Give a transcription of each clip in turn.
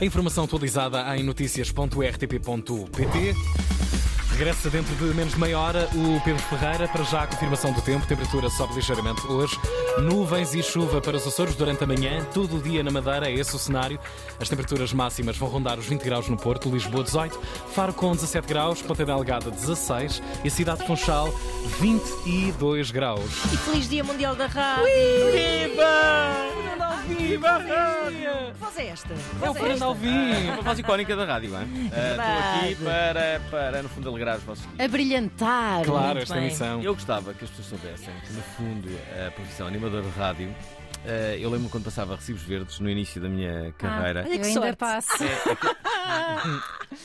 A informação atualizada em notícias.rtp.pt. Regressa dentro de menos de meia hora o Pedro Ferreira para já a confirmação do tempo. Temperatura sobe ligeiramente hoje. Nuvens e chuva para os Açores durante a manhã. Todo o dia na Madeira é esse o cenário. As temperaturas máximas vão rondar os 20 graus no Porto, Lisboa 18, Faro com 17 graus, Ponta Delgada 16 e a cidade de Funchal 22 graus. E feliz Dia Mundial da Rádio! Viva! Viva a rádio! Que voz é esta? É o Voz Fernando? Alvim. Uma voz icónica da rádio, não é? Estou aqui para, para, no fundo, alegrar os vossos. A brilhantar. Claro, Muito esta bem. emissão. Eu gostava que as pessoas soubessem que, no fundo, a profissão animador de rádio. Ah, eu lembro quando passava recibos verdes no início da minha carreira. olha Eu que ainda passo.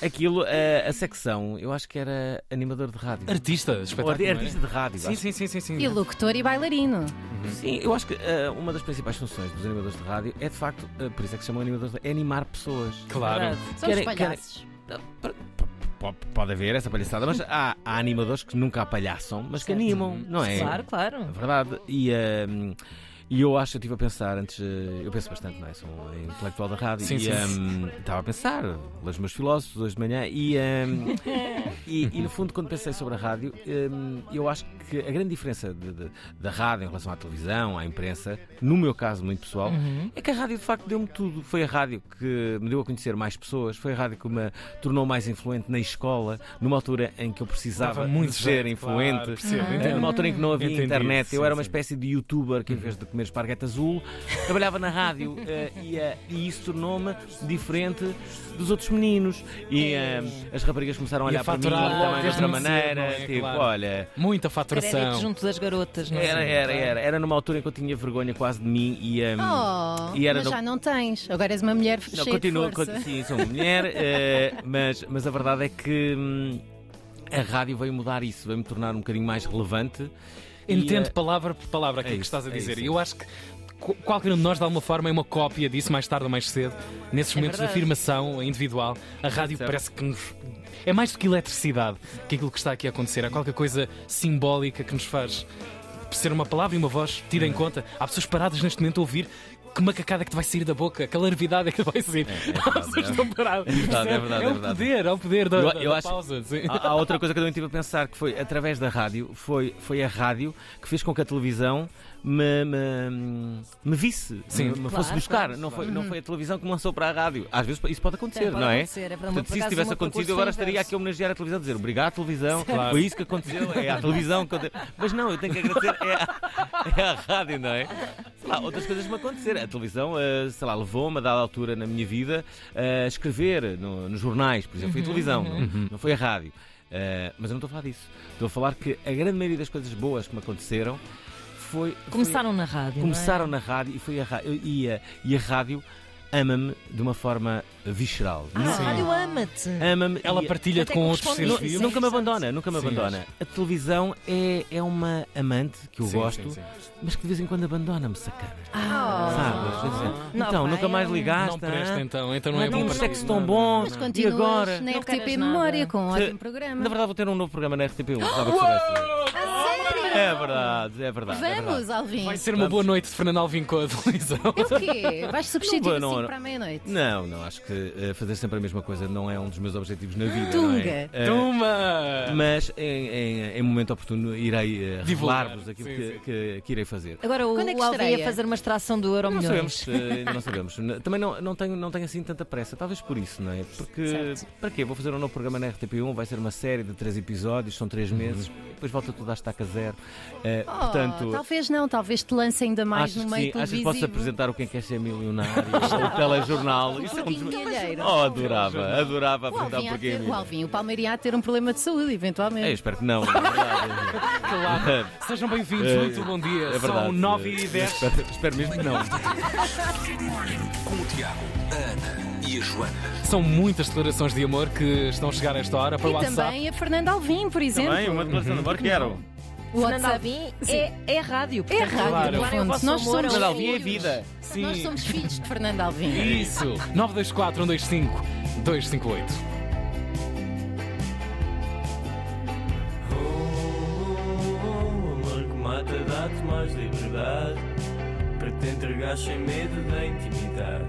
Aquilo, ah, a secção, eu acho que era animador de rádio. Artista, espetáculo. é? artista de rádio. Sim, acho. sim, sim, sim, sim. E locutor e bailarino. Sim, eu acho que ah, uma das principais funções dos animadores de rádio é, de facto, ah, por isso é que se chamam animadores de rádio, é animar pessoas. Claro. Somos Querem- querem- palhaços. P- Pode haver essa palhaçada, mas há, há animadores que nunca apalhaçam, mas que animam, não é? Claro, É claro. verdade. E, ehm, e eu acho, eu estive a pensar antes, eh, eu penso bastante, não é? Sou um intelectual da rádio Sim, e sim. ehm, estava a pensar, os meus filósofos hoje de manhã e, ehm, e, e, no fundo, quando pensei sobre a rádio, ehm, eu acho que a grande diferença de- de- da rádio em relação à televisão, à imprensa, no meu caso muito pessoal, Uhum. é que a rádio de facto deu-me tudo. Foi a rádio que me deu a conhecer mais pessoas, foi a rádio que me tornou mais influente na escola, numa altura em que eu precisava muito ser influente. claro, Eh. Numa altura em que não havia Entendi, internet, eu era uma espécie de youtuber que, em vez de comer esparguete azul, trabalhava na rádio eh, e, eh, e isso tornou-me diferente dos outros meninos. E eh, as raparigas começaram a a olhar para mim faturar também de outra maneira. é? Tipo, Claro. olha. Muita faturação. junto das garotas, não é? Era, era, era. Era numa altura em que eu tinha vergonha quase de mim e. Oh, e era mas no- já não tens. Agora és uma mulher Não, cheia continuo, de força. sim, sou uma mulher, mas, mas a verdade é que hum, a rádio veio mudar isso, veio-me tornar um bocadinho mais relevante. Entendo eh, palavra por palavra aquilo é que estás a é dizer. isso. E eu acho que qu- qualquer um de nós, de alguma forma, é uma cópia disso, mais tarde ou mais cedo. Nesses momentos de afirmação individual, a rádio Certo. parece que nos. É mais do que eletricidade que aquilo que está aqui a acontecer. É qualquer coisa simbólica que nos faz ser uma palavra e uma voz tida em conta. Há pessoas paradas neste momento a ouvir. Que macacada que te vai sair da boca, que larvidade é que vai sair. é As verdade, é. estão. É verdade, é verdade, É é o poder, é o poder da, Eu- eu da acho- pausa. sim. Há, há outra coisa que eu também estive a pensar que foi através da rádio, foi, foi a rádio que fez com que a televisão me, me, me visse, Sim. me, me Claro, fosse buscar. claro, não, foi, claro. não foi a televisão que me lançou para a rádio. Às vezes isso pode acontecer, Sim, pode não é? acontecer, é verdade. Portanto, se isso tivesse acontecido, eu agora estaria aqui a homenagear a televisão, dizer obrigado, televisão, Claro. foi isso que aconteceu, é à televisão. que eu- Mas não, eu tenho que agradecer, é à, é à rádio, não é? Sei lá, outras coisas me aconteceram. A televisão, eh, sei lá, levou-me a dada altura na minha vida a escrever no- nos jornais, por exemplo, foi a televisão, não, não foi a rádio. Eh, mas eu não estou a falar disso. Estou a falar que a grande maioria das coisas boas que me aconteceram foi. foi- Começaram na rádio. começaram na rádio e, foi a, ra- e, a, e a rádio ama-me de uma forma visceral. Não é? Ah, a rádio ama-te. Ama-me Ela e- partilha Até com outros seres vivos. Nunca me abandona, nunca me Sim, abandona. A televisão é, é uma amante que eu Sim, gosto, sim, sim. mas que de vez em quando abandona-me, sacana. Ah. Sabe? Quer dizer, Não, então, nunca é mais ligaste. Não presta então, então não Não é bom para sexo tão bom. Mas E continuas agora? na RTP. Memória com um ótimo programa. Na verdade, vou ter um novo programa na RTP1. gostava que soubesse. É verdade, é verdade. é Vamos, verdade. Alvin. Vai ser uma boa noite de Fernando Alvim com a televisão. É o quê? Vais substituir Não assim para a meia-noite? Não, não, acho que eh, fazer sempre a mesma coisa não é um dos meus objetivos na vida. Tunga. Não é? Eh, Toma! mas em, em, em momento oportuno irei eh, Divulgar. revelar-vos aquilo Sim, que, sim. que- que irei fazer. Agora o, Quando é que o Alvin ia fazer uma extração do Euro Não Milhões. sabemos, eh, ainda não sabemos. N- Também não, não, tenho, não tenho assim tanta pressa, talvez por isso, não é? Porque Certo. para quê? Vou fazer um novo programa na RTP1, vai ser uma série de três episódios, são três meses, depois volta tudo à estaca zero. Eh, Oh, portanto, talvez não, talvez te lance ainda mais acho no que meio sim, acho que posso apresentar o Quem Quer Ser Milionário, o telejornal. Isso é um. Oh, adorava, adorava O apresentar o Porquê ter, o Alvin, o de ter um problema de saúde, eventualmente. É, espero que não, verdade. Claro. Sejam bem-vindos, É, muito bom dia. É verdade. São 9 e 10. Espero, espero mesmo que não. Com o Tiago, a Ana e a Joana. São muitas declarações de amor que estão a chegar a esta hora para o E WhatsApp. também a Fernanda Alvim, por exemplo. Também, uma declaração de amor quero. O Fernando WhatsApp. Alvim é, é rádio. É rádio, Claro. no fundo. vosso Nós somos Fernando Alvim é vida. Sim. Nós somos filhos de Fernanda Alvim. Isso. 924 125 258. O amor que mata dá-te mais liberdade para te entregar sem medo da intimidade.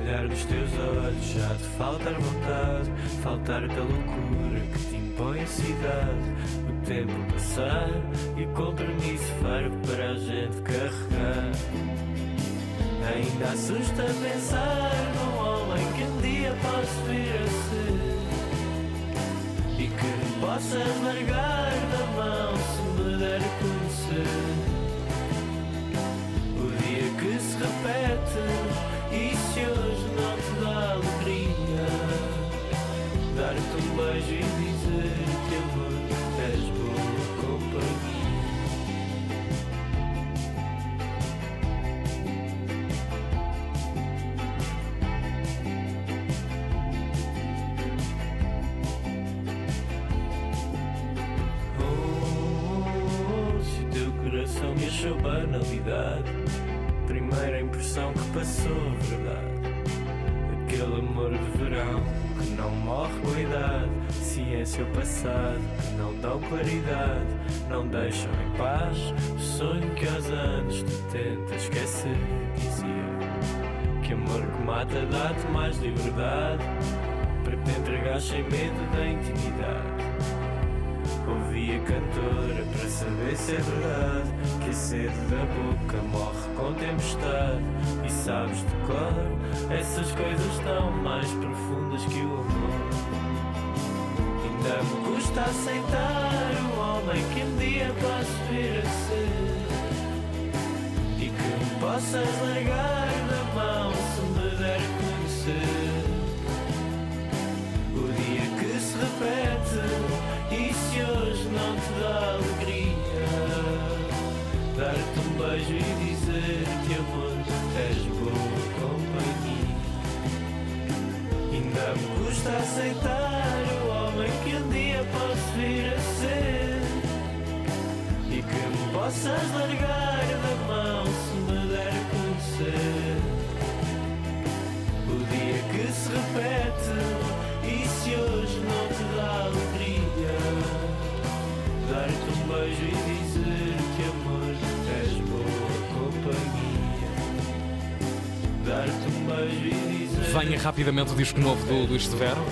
Olhar dos teus olhos, já te faltar vontade, faltar-te a loucura que te impõe a cidade. Tempo passar e o compromisso farto para a gente carregar. Ainda assusta pensar num homem que um dia dão claridade, não deixam em paz o sonho que aos anos tu tentas esquecer. Dizia que amor que mata dá-te mais liberdade para te entregar sem medo da intimidade. Ouvi a cantora para saber se é verdade Que a sede da boca morre com tempestade E sabes de cor, essas coisas tão mais profundas que o amor custa aceitar o homem que um dia posso vir a ser E que me possas largar da mão se me der conhecer. O dia que se repete E se hoje não te dá alegria Dar-te um beijo e dizer-te amor És boa companhia. Ainda me custa aceitar homem que um dia posso vir a ser. E que me possas largar da mão Se me der a conhecer o dia que se repete E se hoje não te dá alegria Dar-te um beijo e dizer-te amor És boa companhia. Dar-te um beijo e dizer Venha rapidamente o disco novo do Luís Severo.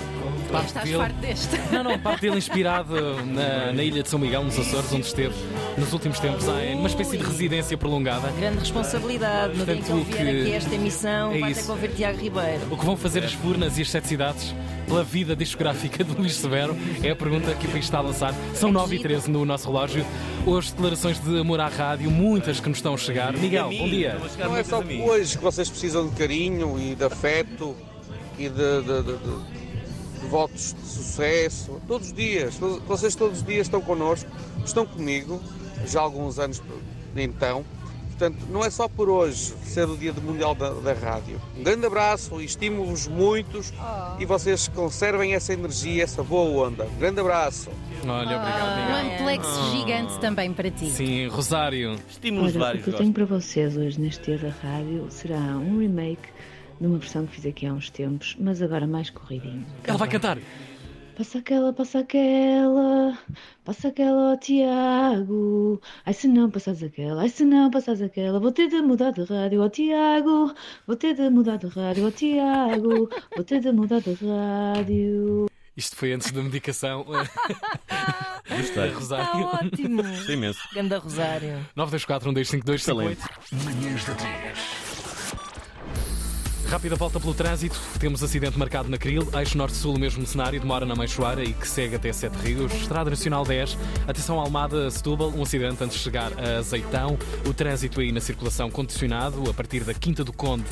Parte Estás dele, farto deste. não, não, parte dele inspirado na, na ilha de São Miguel, nos Açores, onde esteve nos últimos tempos, em uma espécie de residência prolongada. Grande responsabilidade no dia em que ele Portanto, vier aqui a esta emissão. é vai ter que ouvir Tiago Ribeiro. O que vão fazer as Furnas e as Sete Cidades pela vida discográfica de Luís Severo é a pergunta que o país está a lançar. São 9 e 13 no nosso relógio. Hoje, declarações de amor à rádio, muitas que nos estão a chegar. Miguel, bom dia. Não é só hoje que vocês precisam de carinho e de afeto e de- de- de- de votos de sucesso. Todos os dias, vocês todos os dias estão connosco, estão comigo, já há alguns anos então. Portanto, não é só por hoje ser o dia do Mundial da, da Rádio. Um grande abraço e estimo-vos muitos e vocês conservem essa energia, essa boa onda. Um grande abraço. Olha, obrigado, Um Miguel. amplexo gigante também para ti. Sim, Rosário. Estímulos Ora, o vários, que eu tenho para vocês hoje neste dia da rádio será um remake de uma versão que fiz aqui há uns tempos, mas agora mais corridinho. Ela vai cantar. Passa aquela, passa aquela, passa aquela ao Tiago. Ai se não passas aquela, ai se não passas aquela, vou ter de mudar de rádio ao Tiago. Vou ter de mudar de rádio ao Tiago. Vou ter de mudar de rádio. Isto foi antes da medicação. Gostei. Rosário. Está ótimo. Gostei imenso. Ganda Rosário. 924 125 Excelente. Manhãs da 3. Rápida volta pelo trânsito. Temos acidente marcado na Cril, eixo norte-sul, o mesmo cenário, demora na Meixoara e que segue até Sete Rios. Estrada Nacional 10, atenção Almada, Setúbal, um acidente antes de chegar a Azeitão. O trânsito aí na circulação condicionado a partir da Quinta do Conde.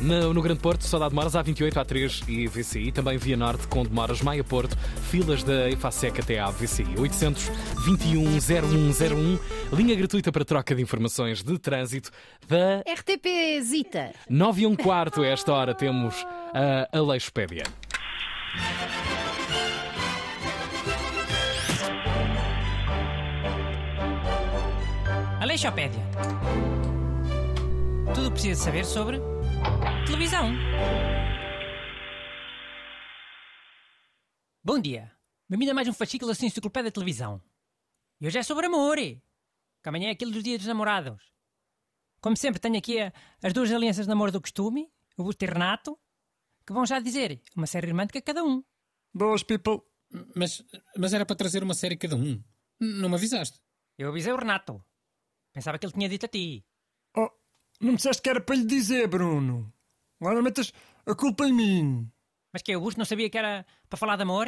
No, no Grande Porto, só dá demoras A28, A3 e VCI. Também Via Norte com demoras Maia Porto, filas da EFASEC até à VCI. 821 0101, linha gratuita para troca de informações de trânsito da RTP Zita. 9 e um quarto, a esta hora temos a Aleixopédia. Aleixopédia. Tudo o que precisa saber sobre televisão. Bom dia. Bem-vindo a mais um fascículo assim enciclopédia de televisão. E hoje é sobre amor. Que amanhã é aquele dos dias dos namorados. Como sempre, tenho aqui a- as duas alianças de namoro do costume, o Busto e Renato. que vão já dizer uma série romântica cada um. Boas, people. Mas, mas era para trazer uma série cada um. Não me avisaste. Eu avisei o Renato. Pensava que ele tinha dito a ti. Não me disseste que era para lhe dizer, Bruno. Agora metas a culpa em mim. Mas que o Busto não sabia que era para falar de amor?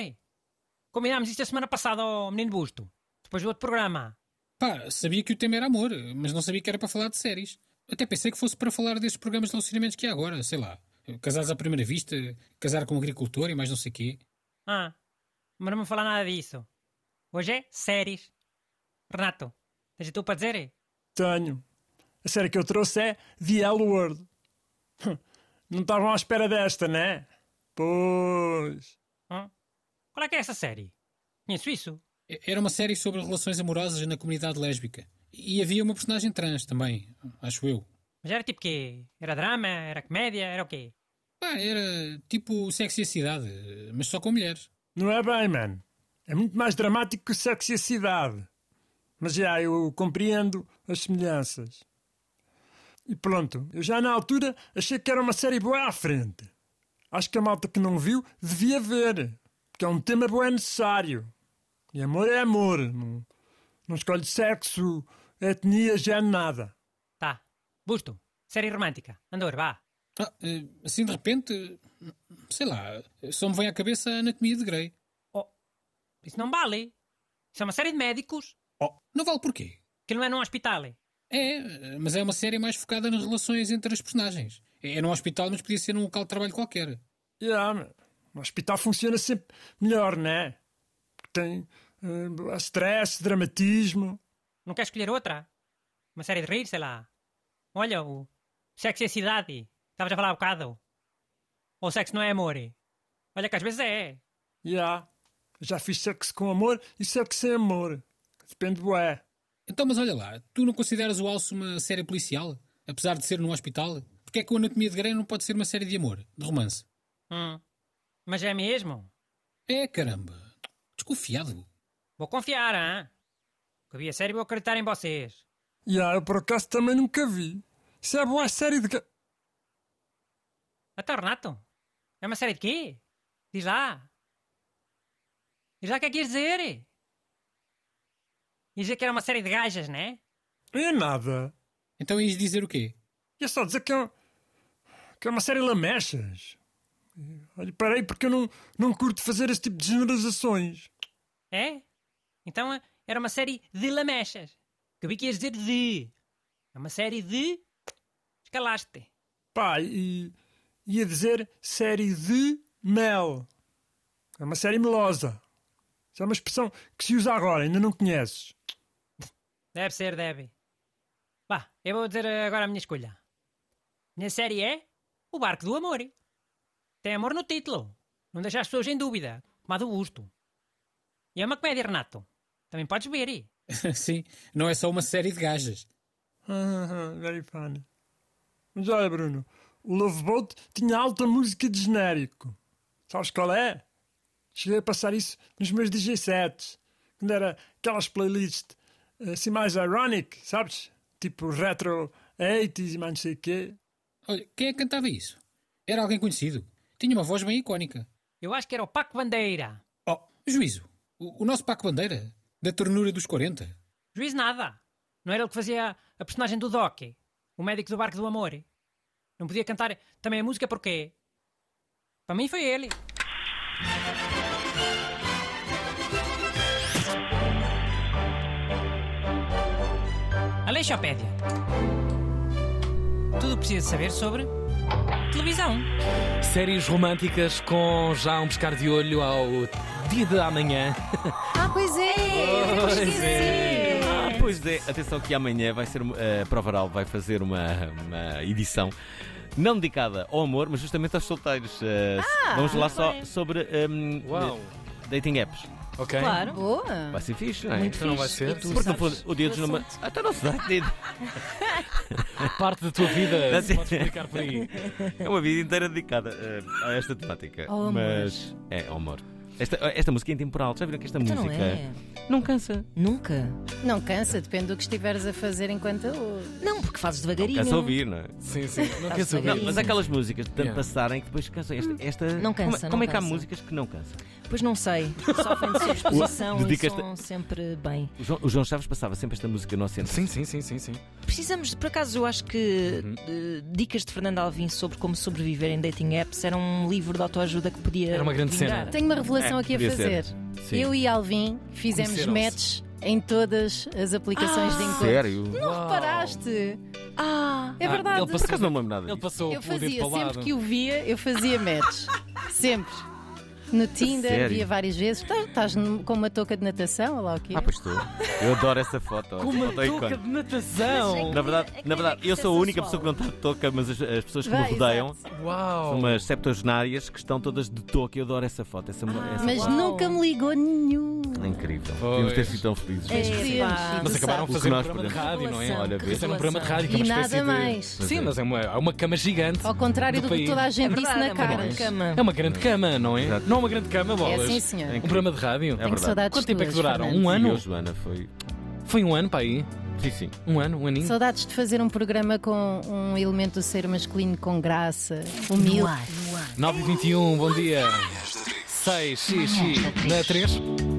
Combinámos isto a semana passada ao menino Busto. Depois do outro programa. Pá, sabia que o tema era amor, mas não sabia que era para falar de séries. Até pensei que fosse para falar destes programas de relacionamentos que há agora, sei lá. Casados à primeira vista, casar com um agricultor e mais não sei quê. Ah, mas não me falar nada disso. Hoje é séries. Renato, tens tu para dizer? Tenho. A série que eu trouxe é The L Word. Não estavam à espera desta, né? Pois. Hum? Qual é que é essa série? Conheço isso. Era uma série sobre relações amorosas na comunidade lésbica. E havia uma personagem trans também, acho eu. Mas era tipo quê? Era drama? Era comédia? Era o quê? Ah, era tipo sexy a cidade, mas só com mulheres. Não é bem, mano. É muito mais dramático que o sexy a cidade. Mas já, eu compreendo as semelhanças. E pronto, eu já na altura achei que era uma série boa à frente. Acho que a malta que não viu devia ver, porque é um tema bom necessário. E amor é amor, não, não escolhe sexo, etnia, género, nada. Tá. Busto, série romântica. Andor, vá. Ah, assim de repente, sei lá, só me vem à cabeça a Anatomia de Grey. Oh, isso não vale. Isso é uma série de médicos. Oh, não vale porquê? Que não é num hospital. É, mas é uma série mais focada nas relações entre as personagens. É num hospital, mas podia ser num local de trabalho qualquer. Yeah, o hospital funciona sempre melhor, não é? Tem uh, stress, dramatismo. Não quer escolher outra? Uma série de rir, sei lá. Olha, o Sexo e a Cidade. Estavas a falar há um bocado. Ou sexo não é amor. Olha que às vezes é. Já. Yeah. Já fiz sexo com amor e sexo sem amor. Depende do é. Então, mas olha lá, tu não consideras o Alce uma série policial? Apesar de ser num hospital? Porque é que o Anatomia de Grey não pode ser uma série de amor, de romance? Hum. Mas é mesmo? É, caramba. Desconfiado. Vou confiar, hein? Que vi a série vou acreditar em vocês. Já, yeah, eu por acaso também nunca vi. Isso é boa série de... Até Renato? É uma série de quê? Diz lá. Diz lá o que é que queres dizer? Diz dizer que era uma série de gajas, né? É nada. Então ias dizer o quê? Ia só dizer que é, que é uma série lamechas. Olha, parei porque eu não, não curto fazer esse tipo de generalizações. É? Então era uma série de lamechas. Que vi que ias dizer de. É uma série de. Escalaste. Pá, e ia dizer série de mel. É uma série melosa. Isso é uma expressão que se usa agora, ainda não conheces. Deve ser, deve. Vá, eu vou dizer agora a minha escolha. Minha série é O Barco do Amor. Tem amor no título. Não deixa as pessoas em dúvida, como a do Busto. E é uma comédia, Renato. Também podes ver. Sim, não é só uma série de gajas. Ah, very funny. Mas olha, Bruno, o Love Boat tinha alta música de genérico. Sabes qual é? Cheguei a passar isso nos meus DJ sets. Quando era aquelas playlists assim mais ironic, sabes? Tipo retro 80s e mais não sei o quê. Olha, quem é que cantava isso? Era alguém conhecido. Tinha uma voz bem icónica. Eu acho que era o Paco Bandeira. Oh, juízo. O, o nosso Paco Bandeira. Da ternura dos 40. Juízo nada. Não era ele que fazia a personagem do Doc, o médico do Barco do Amor. Não podia cantar também a música porque... Para mim foi ele. Aleixopédia. Tudo o que precisa saber sobre televisão. Séries românticas com já um pescar de olho ao dia de amanhã. Ah, pois é! Pois é. Ah, pois é. Atenção que amanhã vai ser. A uh, Provaral vai fazer uma, uma edição não dedicada ao amor, mas justamente aos solteiros. Uh, Ah, vamos falar muito só sobre um, Uau. dating apps. Ok. Claro. Boa! Vai ser fixe, não é? Muito Então não vai fixe. ser? E tu Porque no sabes fundo, o dia dos namorados. Até não se dá. Parte da tua vida, Não se sei. podes explicar por aí. É uma vida inteira dedicada uh, a esta temática. Ao amor. Mas é ao amor. Esta, esta música é intemporal. Já viram que esta Então não música é. não cansa? Nunca. Não cansa, depende do que estiveres a fazer enquanto ouves. Não, porque fazes Não devagarinho. cansa ouvir, não é? Sim, sim. Não Tá-se quer saber. devagarinho. Mas há aquelas músicas de tanto Yeah. passarem que depois cansam. Esta, esta- Não cansa, Como, não como é que há cansa. músicas que não cansam? Pois não sei. Sofrem de sobreposição e Dedicas-te- são sempre bem. O João, o João Chaves passava sempre esta música no oceano. Sim, sim, sim, sim, sim. Precisamos, de- por acaso, eu acho que eh, dicas de Fernando Alvim sobre como sobreviver em dating apps era um livro de autoajuda que podia. Era uma grande vingar. cena. Tenho uma revelação É, aqui a fazer. Eu e Alvin fizemos matches em todas as aplicações de encontro. Sério? Não reparaste? Ah! É Ah, ele verdade. Por passou, acaso não me lembro nada ele passou Eu fazia, sempre que o via, eu fazia match. sempre. No Tinder, sério? via várias vezes. Estás- Estás num- com uma touca de natação, ou lá o quê? Ah, pois estou. Eu adoro essa foto. Com uma Foto touca icónica. de natação. Na verdade, É na é verdade que eu isso é sou a única pessoa que não está de touca, mas as, as pessoas que Vai, me rodeiam Uau. são umas septuagenárias que estão todas de touca. Eu adoro essa foto. Essa, essa Mas Uau. nunca me ligou nenhum. É incrível. Pois. Devíamos ter sido tão felizes. É, Podíamos, sim, Mas acabaram a sabes. fazer um nós programa de rádio, não é? Olha, vê. Fizeram um programa de rádio que é E uma nada de... mais. Sim, é. mas é uma, é uma cama gigante. Ao contrário do do, que toda a É gente disse verdade, na é cara. cama. É uma grande cama, não é? Exato. Não é uma grande cama, É bolas. sim, senhor. É Um programa de rádio. É verdade. saudades Quanto tempo é que duraram? Um ano? eu, Joana, foi. Foi um ano para aí? Sim, sim. Um ano, um aninho? Saudades de fazer um programa com um elemento do ser masculino com graça, humilde. 9 e 21 bom dia. 6, x, x, na 3.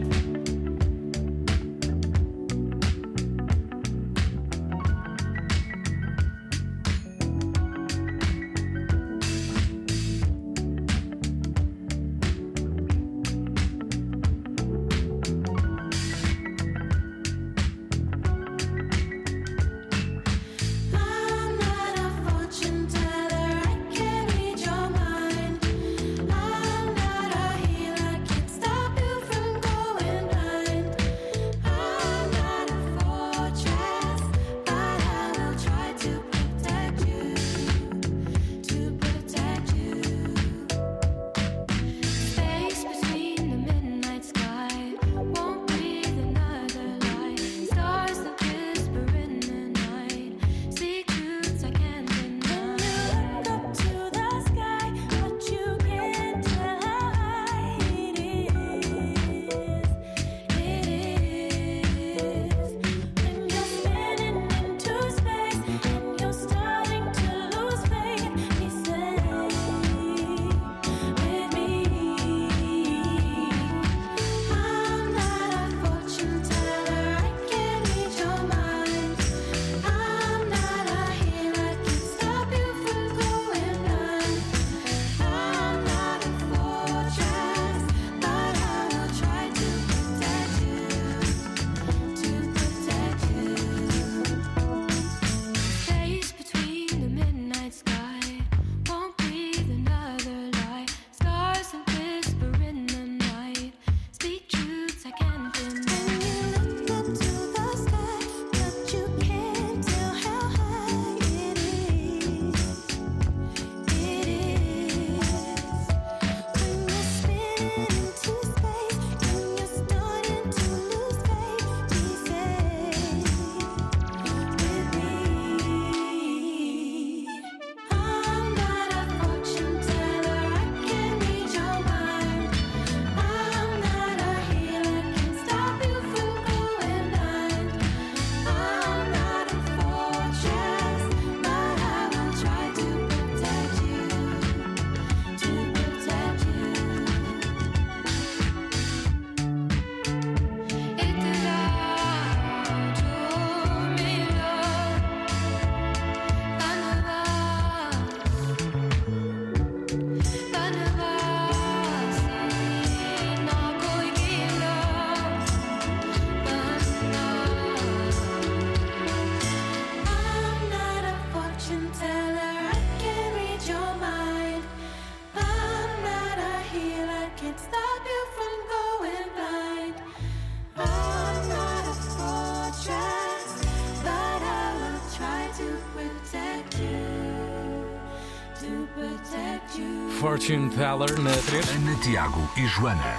Fortune Teller na 3. Ana, Tiago e Joana.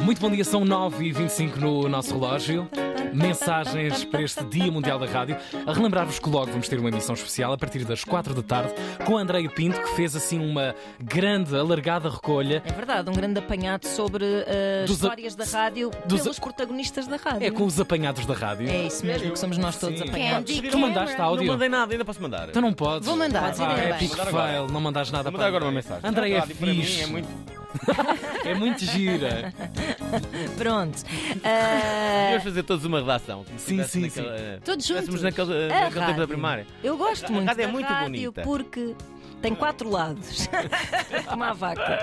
Muito bom dia, são 9 e 25 no nosso relógio. Mensagens para este Dia Mundial da Rádio. A relembrar-vos que logo vamos ter uma emissão especial a partir das 4 da tarde com Andreia Pinto, que fez assim uma grande, alargada recolha. É verdade, um grande apanhado sobre uh, Dos a- histórias da rádio dos a- pelos protagonistas da rádio. É com os apanhados da rádio. É isso mesmo, que somos nós todos Sim. apanhados. Candy Tu mandaste Não áudio? mandei nada, ainda posso mandar. Então não podes. Vou mandar, sim, também. é epic Mandar agora. fail, não mandas nada Vou mandar para agora uma mensagem. Andreia é Rádio para mim fixe. é muito. É muito gira. Pronto. Devíamos Uh, fazer todos uma redação. como se Sim, estivesse sim, naquela- Todos juntos. naquele, a naquele tempo da primária. Eu gosto A muito rádio é muito rádio bonita. porque tem quatro lados. Como a vaca.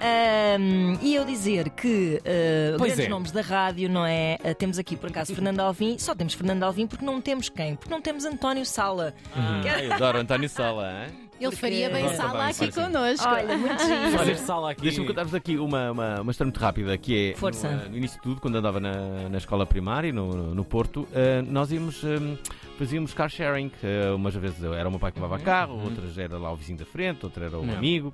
Ahm, e eu dizer que uh, Pois grandes é. nomes da rádio, não é? Uh, temos aqui por acaso Fernando Alvim, só temos Fernando Alvim porque não temos quem? Porque não temos António Sala. Ah, eu adoro António Sala. hein? Ele faria bem Agora sala também, aqui sim, connosco. Olha, muito giro. Fazer sala aqui. Deixa-me contar-vos aqui uma, uma, uma história muito rápida que é Força. No, no início de tudo, quando andava na, na escola primária, no, no, no Porto, eh, nós íamos, eh, fazíamos car sharing. eh, umas vezes era o meu pai que levava carro, outras era lá o vizinho da frente, outra era um Não. amigo.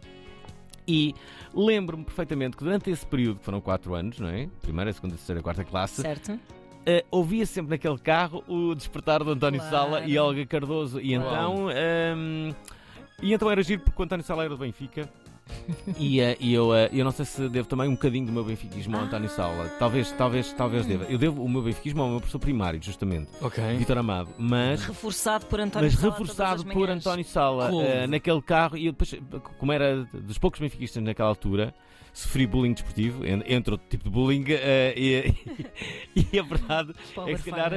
E lembro-me perfeitamente que durante esse período, que foram 4 anos, não é? Primeira, segunda, terceira, quarta classe, Certo? eh, ouvia sempre naquele carro o despertar do António Claro. Sala e Olga Cardoso. E então. ehm, e então era giro porque o António Sala era do Benfica. e eh, e eu, eh, eu não sei se devo também um bocadinho do meu benfiquismo ao António Sala. Talvez, talvez, talvez deva. Eu devo o meu benfiquismo ao meu professor primário, justamente, Ok. Vitor Amado. Mas, Reforçado por António mas Sala todas reforçado as por. António Sala eh, naquele carro. E eu depois, como era dos poucos benfiquistas naquela altura. Sofri bullying desportivo, en- entre outro tipo de bullying, eh, e, e a verdade Pobre é que se calhar.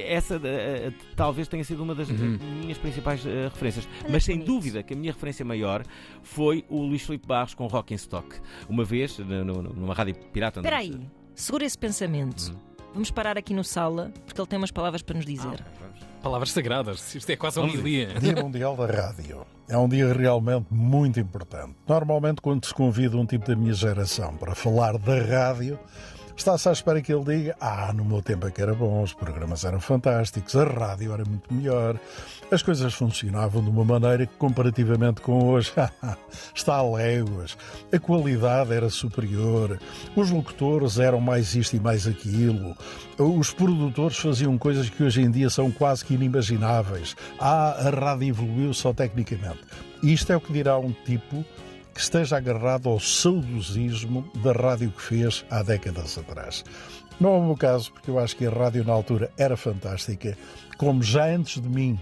Essa eh, talvez tenha sido uma das Uhum. minhas principais eh, referências. Olha Mas sem bonito. dúvida que a minha referência maior foi o Luís Filipe Barros com Rock in Stock. Uma vez, no- no- numa rádio pirata. onde- Espera aí, segura esse pensamento. Uhum. Vamos parar aqui no sala porque ele tem umas palavras para nos dizer. Ah. Palavras sagradas. Isto é quase Vamos homilia. Dia Mundial da Rádio. É um dia realmente muito importante. Normalmente, quando se convida um tipo da minha geração para falar da rádio, está-se à espera que ele diga: Ah, no meu tempo é que era bom, os programas eram fantásticos, a rádio era muito melhor, as coisas funcionavam de uma maneira que, comparativamente com hoje, está a léguas, a qualidade era superior, os locutores eram mais isto e mais aquilo, os produtores faziam coisas que hoje em dia são quase que inimagináveis. Ah, a rádio evoluiu só tecnicamente. Isto é o que dirá um tipo que esteja agarrado ao saudosismo da rádio que fez há décadas atrás. Não é o meu caso, porque eu acho que a rádio na altura era fantástica, como já antes de mim,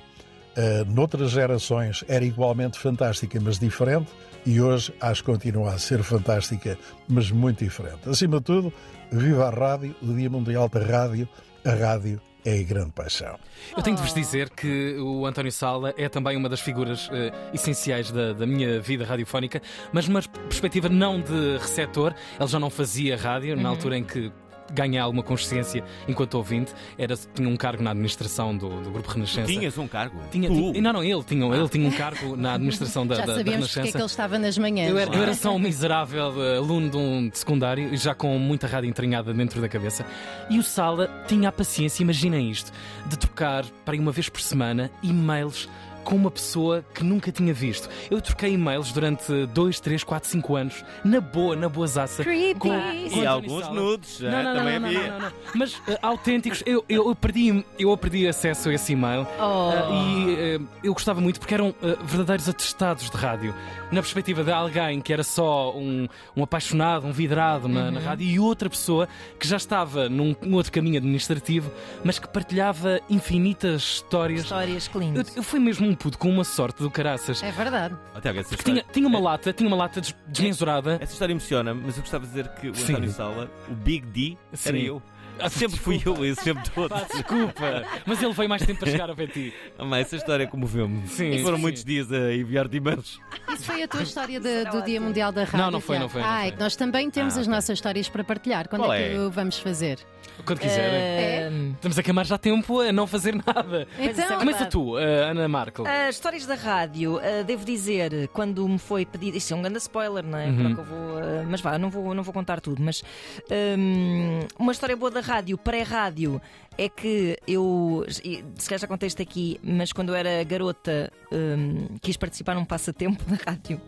eh, noutras gerações, era igualmente fantástica, mas diferente, e hoje acho que continua a ser fantástica, mas muito diferente. Acima de tudo, viva a rádio, o Dia Mundial da Rádio, a rádio é a grande paixão. Eu tenho de vos dizer que o António Sala é também uma das figuras eh, essenciais da, da minha vida radiofónica, mas numa perspectiva não de receptor. Ele já não fazia rádio na altura em que ganhei alguma consciência enquanto ouvinte. Era, tinha um cargo na administração do, do Grupo Renascença. Tinhas um cargo? Tinha, Tu? tinha- não, não, ele tinha, ele tinha um cargo na administração da, Já da, da sabíamos porque é Renascença. que ele estava nas manhãs. Eu era, eu era só um miserável eh, aluno de um de secundário, e já com muita rádio entranhada dentro da cabeça. E o Sala tinha a paciência, imaginem isto, de trocar para aí uma vez por semana e-mails com uma pessoa que nunca tinha visto. Eu troquei e-mails durante 2, 3, 4, 5 anos, na boa, na boazaça. Creepy. com- com E alguns Sala. nudes, Não, eh, não, não, também não, havia. não, não, não. Mas eh, autênticos, eu, eu, eu perdi, eu perdi acesso a esse e-mail. Oh. Ah, e eh, eu gostava muito porque eram verdadeiros atestados de rádio. Na perspectiva de alguém que era só um, um apaixonado, um vidrado na, na rádio e outra pessoa que já estava num um outro caminho administrativo, mas que partilhava infinitas histórias. Histórias Eu, cleans. eu fui mesmo um puto com uma sorte do caraças. É verdade. Tiago, essa Porque tinha, história- tinha uma lata, tinha uma lata des- desmensurada. Essa história emociona, mas eu gostava de dizer que o Sim. António Sala, o Big D, era Sim. eu. Ah, Sempre fui eu esse tempo todo. Pá, desculpa, mas ele veio mais tempo para chegar ao pé de ti. Mas essa história comoveu-me. Sim, Foram sim. muitos dias a enviar-te e-mails. Isso foi a tua história de- do Dia Mundial da Rádio. Não, não foi, não foi, não Ah, foi. é que nós também temos Ah, as nossas histórias para partilhar. Quando Qual é que é? o vamos fazer? Quando quiserem. Eh, Estamos a queimar já tempo a não fazer nada. Então, Começa tu, eh, Ana Markel. Ah, histórias da rádio, ah, devo dizer, quando me foi pedido. Isso é um grande spoiler, não é? Uhum. Para que eu vou, ah, mas vá, não vou, não vou contar tudo. Mas hum, uma história boa da rádio rádio, pré-rádio, é que eu, se calhar já contei isto aqui, mas quando eu era garota hum, quis participar num passatempo da rádio,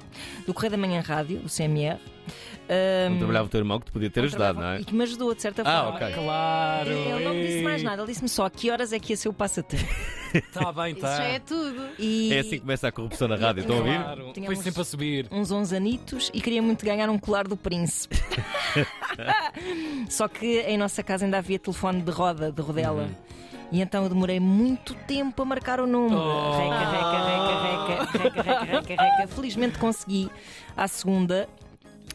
do Correio da Manhã Rádio, o CMR. Não Hum, trabalhava o teu irmão que te podia ter ajudado, não é? e que me ajudou, de certa Ah, forma. ok. Claro. Mais nada, ele disse-me só a que horas é que ia ser o passatempo. Está bem, Isso está. já é tudo. E É assim que começa a corrupção na rádio, estão a ouvir? Claro. Foi Tínhamos- sempre a subir. uns 11 anitos e queria muito ganhar um colar do príncipe. Só que em nossa casa ainda havia telefone de roda, de rodela. E então eu demorei muito tempo a marcar o número. Oh. Reca, reca, reca, reca, reca, reca, reca, reca. Felizmente consegui à segunda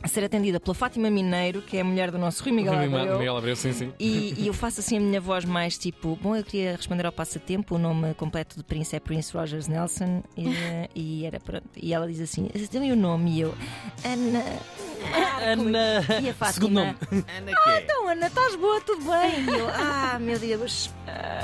ser atendida pela Fátima Mineiro, que é a mulher do nosso Rui Miguel Abreu. Miguel Abreu, sim, sim. E, e eu faço assim a minha voz mais tipo, bom, eu queria responder ao passatempo, o nome completo do Prince é Prince Rogers Nelson e, e era pronto. E ela diz assim, tem o nome e eu, Ana. Ana. E a Fátima. Segundo nome. Ana Ah, então Ana, estás boa, tudo bem? E eu, ah, meu Deus,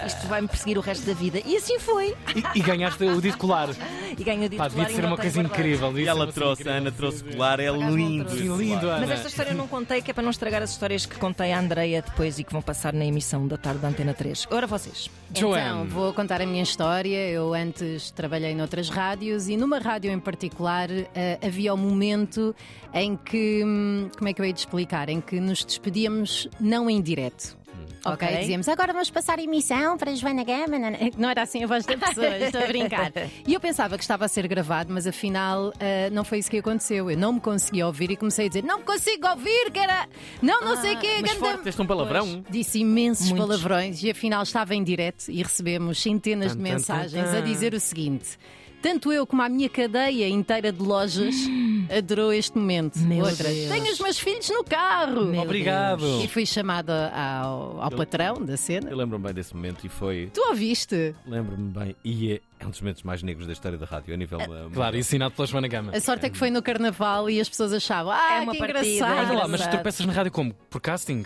isto vai-me perseguir o resto da vida. E assim foi. E, e ganhaste o dito colar. E ganho o dito Pá, devia colar e ser uma coisa incrível. devia E ela trouxe, a. Ana trouxe colar, é lindo. Lindo. Ana. Mas esta história eu não contei, que é para não estragar as histórias que contei à Andreia depois e que vão passar na emissão da tarde da Antena 3. Ora vocês. Então, Joanne. vou contar a minha história. Eu antes trabalhei noutras rádios e numa rádio em particular eh, havia um momento em que, hum, como é que eu hei de explicar? Em que nos despedíamos não em direto. Ok? Ok. Dizíamos agora vamos passar a emissão para a Joana Gama. Não, era assim a voz da pessoa, estou a brincar. E eu pensava que estava a ser gravado, mas afinal eh, não foi isso que aconteceu. Eu não me conseguia ouvir e comecei a dizer: Não me consigo ouvir, que era. Não, não sei o que. Mas forte, tens um palavrão? Disse imensos Muitos. palavrões e afinal estava em direto e recebemos centenas Tan, de mensagens tan, tan. a dizer o seguinte. Tanto eu como a minha cadeia inteira de lojas adorou este momento. Meu Outra, Deus. tenho os meus filhos no carro. Meu Obrigado. E fui chamada ao, ao patrão da cena. Eu lembro-me bem desse momento e foi. Tu ouviste? Lembro-me bem. E é, é um dos momentos mais negros da história da rádio, a nível. uh, Claro, ensinado pela Joana Gama. A sorte é que foi no carnaval e as pessoas achavam, ah, É uma que partida. engraçado. Olha lá, mas tu engraçado. tropeças na rádio como? Por casting?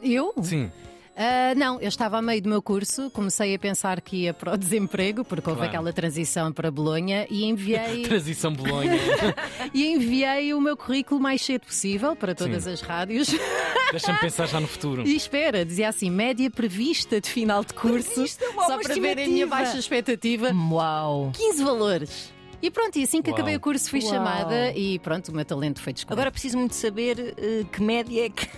Eu? Sim. Ah, não, eu estava a meio do meu curso, comecei a pensar que ia para o desemprego, porque houve Claro. aquela transição para Bolonha e enviei, Transição Bolonha. e enviei o meu currículo o mais cedo possível para todas Sim. as rádios. Deixa-me pensar já no futuro. E espera, dizia assim, média prevista de final de curso, Isto é uma só para verem a minha baixa expectativa, Uau! 15 valores. E pronto, e assim que Uau. acabei o curso fui Uau. chamada e pronto, o meu talento foi descoberto. Agora preciso muito saber eh, que média é que.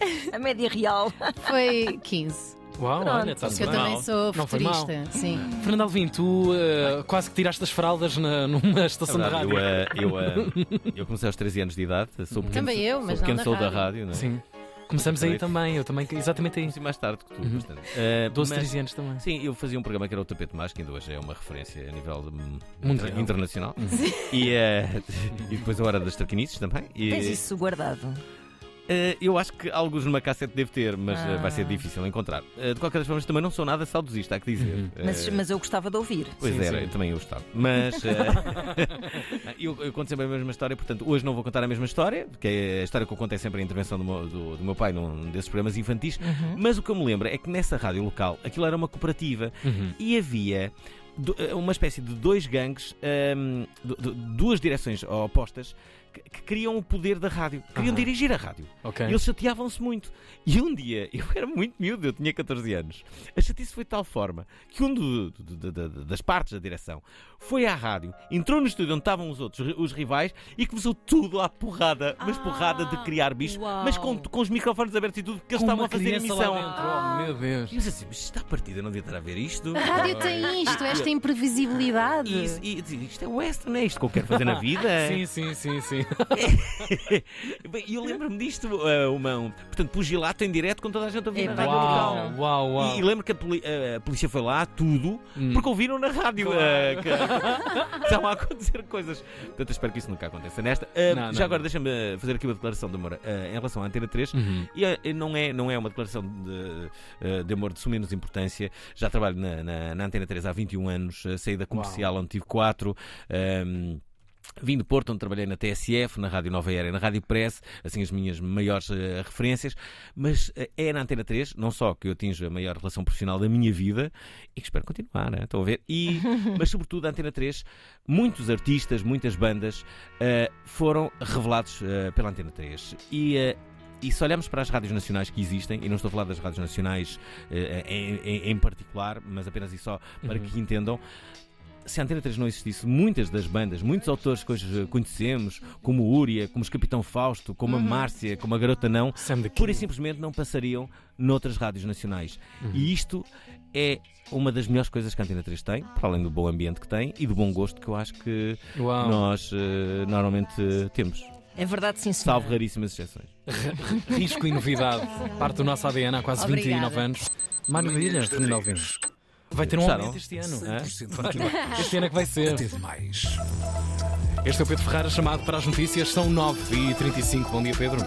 A média real. foi 15. Uau, Pronto. olha, está-se Eu bem. também sou Não foi mal. futurista, sim. Fernando Alvim, tu eh, quase que tiraste as fraldas na- numa estação de Verdade, rádio. eu, uh, eu, uh, eu comecei aos 13 anos de idade, sou pequeno, Também eu, sou mas pequeno não na sou da rádio. rádio, não é? Sim. Começamos aí também, eu também, exatamente aí. Comecei mais tarde que tu, Uhum. bastante. Uh, 12, mas- 13 anos também. Sim, eu fazia um programa que era o Tapete Mágico, que ainda hoje é uma referência a nível hum, Mundial. inter- internacional. E, uh, e depois a Hora das Traquinices também. E, Tens isso guardado. Uh, eu acho que alguns numa cassete devo ter, mas uh, vai ser Ah. difícil encontrar. Uh, de qualquer das formas, também não sou nada saudosista, há que dizer. Uhum. Mas, mas eu gostava de ouvir. Pois Sim, era, sim. eu também eu estava. Mas eh, eu, eu conto sempre a mesma história, portanto, hoje não vou contar a mesma história, que é a história que eu conto é sempre a intervenção do meu, do, do meu pai num desses programas infantis. Mas o que eu me lembro é que nessa rádio local aquilo era uma cooperativa Uhum. e havia eh, uma espécie de dois gangues, ehm, du- du- duas direções opostas. Que, que queriam o poder da rádio, queriam Aham. dirigir a rádio. Ok. E eles chateavam-se muito. E um dia, eu era muito miúdo, eu tinha 14 anos. A chatice foi de tal forma que um do- do- do- do- das partes da direção foi à rádio, entrou no estúdio onde estavam os outros, os rivais, e começou tudo à porrada, mas porrada de criar bicho, uau. mas com, com os microfones abertos e tudo, porque eles Com estavam a fazer emissão. Oh, meu Deus. E eu disse assim, mas isto está partida, não devia estar a ver isto. A rádio tem isto, esta imprevisibilidade. E, e, isto é western, é isto que eu quero fazer na vida. Sim, sim, sim, sim. Bem, E eu lembro-me disto, eh, uma, um, portanto, pugilato em direto com toda a gente a ouvir na Epá, rádio local. Uau, uau, uau. E, e lembro que a, poli- a- a polícia foi lá, tudo, Hum. porque ouviram na rádio eh, que que estavam a acontecer coisas. Portanto, eu espero que isso nunca aconteça nesta. Eh, Não, não, já agora, não. deixa-me eh, fazer aqui uma declaração de amor eh, em relação à Antena 3. Uhum. E eh, não é, não é uma declaração de, eh, de amor de sumenos importância. Já trabalho na, na, na Antena 3 há 21 anos, eh, saí da comercial onde tive 4. Vim de Porto, onde trabalhei na TSF, na Rádio Nova Era e na Rádio Press, assim as minhas maiores eh, referências, mas eh, é na Antena 3, não só que eu atinjo a maior relação profissional da minha vida, e que espero continuar, né? estão a ver, e, mas sobretudo a Antena 3, muitos artistas, muitas bandas eh, foram revelados eh, pela Antena 3. E eh, e se olharmos para as rádios nacionais que existem, e não estou a falar das rádios nacionais eh, em, em- em particular, mas apenas e só para Uhum. que entendam, se a Antena 3 não existisse, muitas das bandas, muitos autores que hoje conhecemos, como o Úria, como os Capitão Fausto, como a Márcia, como a Garota Não, pura e simplesmente não passariam noutras rádios nacionais. E isto é uma das melhores coisas que a Antena 3 tem, para além do bom ambiente que tem e do bom gosto que eu acho que Uau. nós eh, normalmente eh, temos. É verdade, sim, senhor. Salvo raríssimas exceções. Risco e novidade. Parte do nosso ADN há quase Obrigada. 29 anos. Maravilha, Fernando Alvim. Vai ter um Gostaram? aumento este ano. Hã? Este ano é que vai ser. Teve mais. Este é o Pedro Ferreira chamado para as notícias. São 9h35. Bom dia, Pedro.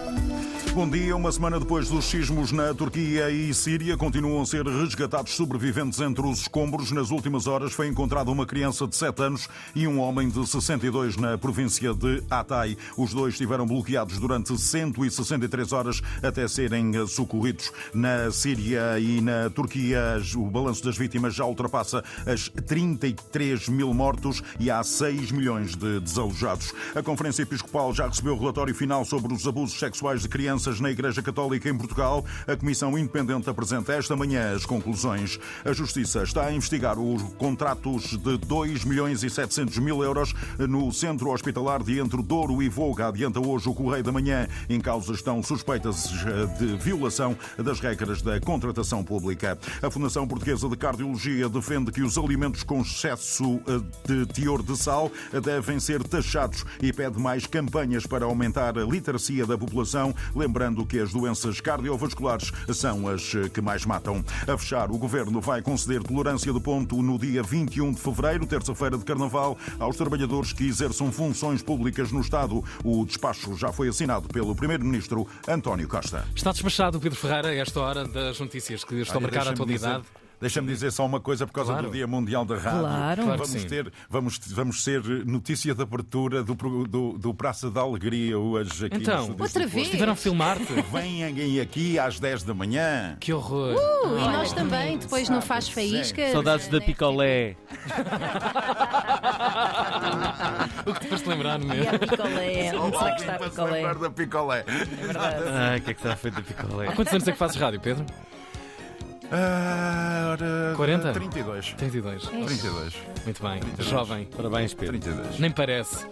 Bom dia. Uma semana depois dos sismos na Turquia e Síria, continuam a ser resgatados sobreviventes entre os escombros. Nas últimas horas foi encontrada uma criança de 7 anos e um homem de 62 na província de Hatay. Os dois estiveram bloqueados durante 163 horas até serem socorridos. Na Síria e na Turquia, o balanço das vítimas já ultrapassa as 33 mil mortos e há 6 milhões de desalojados. A Conferência Episcopal já recebeu o relatório final sobre os abusos sexuais de crianças na Igreja Católica em Portugal. A Comissão Independente apresenta esta manhã as conclusões. A Justiça está a investigar os contratos de 2 milhões e 700 mil euros no Centro Hospitalar de Entre Douro e Voga. Adianta hoje o Correio da Manhã. Em causa estão suspeitas eh, de violação das regras da contratação pública. A Fundação Portuguesa de Cardiologia defende que os alimentos com excesso eh, de teor de sal eh, devem ser taxados e pede mais campanhas para aumentar a literacia da população, lembrando que as doenças cardiovasculares são as eh, que mais matam. A fechar, o Governo vai conceder tolerância de ponto no dia 21 de fevereiro, terça-feira de Carnaval, aos trabalhadores que exerçam funções públicas no Estado. O despacho já foi assinado pelo Primeiro-Ministro António Costa. Está despachado o Pedro Ferreira a esta hora das notícias que estão a marcar a atualidade. Deixa-me dizer só uma coisa por causa Claro. do Dia Mundial da Rádio. Claro. Claro vamos, ter, vamos, vamos ser notícia de abertura do, do, do Praça da Alegria hoje aqui Então, no Outra vez? Estiveram a filmar-te? Venham aqui às 10 da manhã. Que horror. Uh, e nós também, depois no Faz Faísca. Saudades da picolé. O que te foste lembrar E mesmo? a picolé. Onde será que está a picolé? lembrar da picolé. É verdade. Ah, o que é que será feito da picolé? Há quantos anos é que fazes rádio, Pedro? Ah, ora, 40? 32. 32. 32. Muito bem. Jovem. Parabéns, Pedro. 32. Nem parece.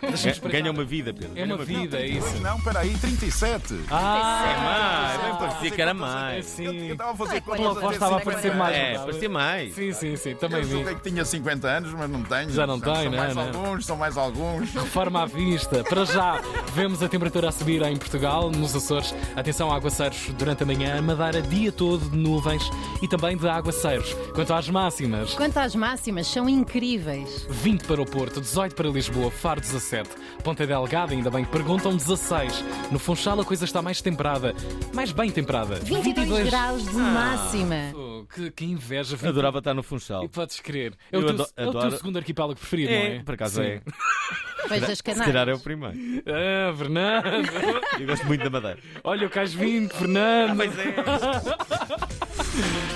Deixa-me. Ganha uma vida, Pedro. É uma vida, é isso. Não, peraí, 37. Ah, Ah, bem parecia que era mais. sim. Eu estava a fazer contas Pela quando voz até estava a 50 parecer mais. É, não estava? parecia mais. Sim, sim, sim. Também Eu vi. julguei que tinha 50 anos, mas não tenho. Já não São- tem, são não é, mais não é? alguns, são mais alguns. Reforma à vista. Para já, vemos a temperatura a subir em Portugal, nos Açores. Atenção a aguaceiros durante a manhã. Madeira, dia todo de nuvens e também de aguaceiros. Quanto às máximas, Quanto às máximas, são incríveis. 20 para o Porto, 18 para Lisboa, Faro 17, Ponta Delgada, ainda bem que perguntam 16. No Funchal a coisa está mais temperada, mais bem temperada. 22, graus de máxima. Oh, que, que inveja. 20 Adorava estar no Funchal. E podes crer. É o, Eu teu, ado- é o teu adoro- segundo arquipélago preferido, não É, é? por acaso Sim. é. Vejo as Se calhar é o primeiro. Ah, Fernando. Eu gosto muito da Madeira. Olha o Cais 20, Fernando. Pois é.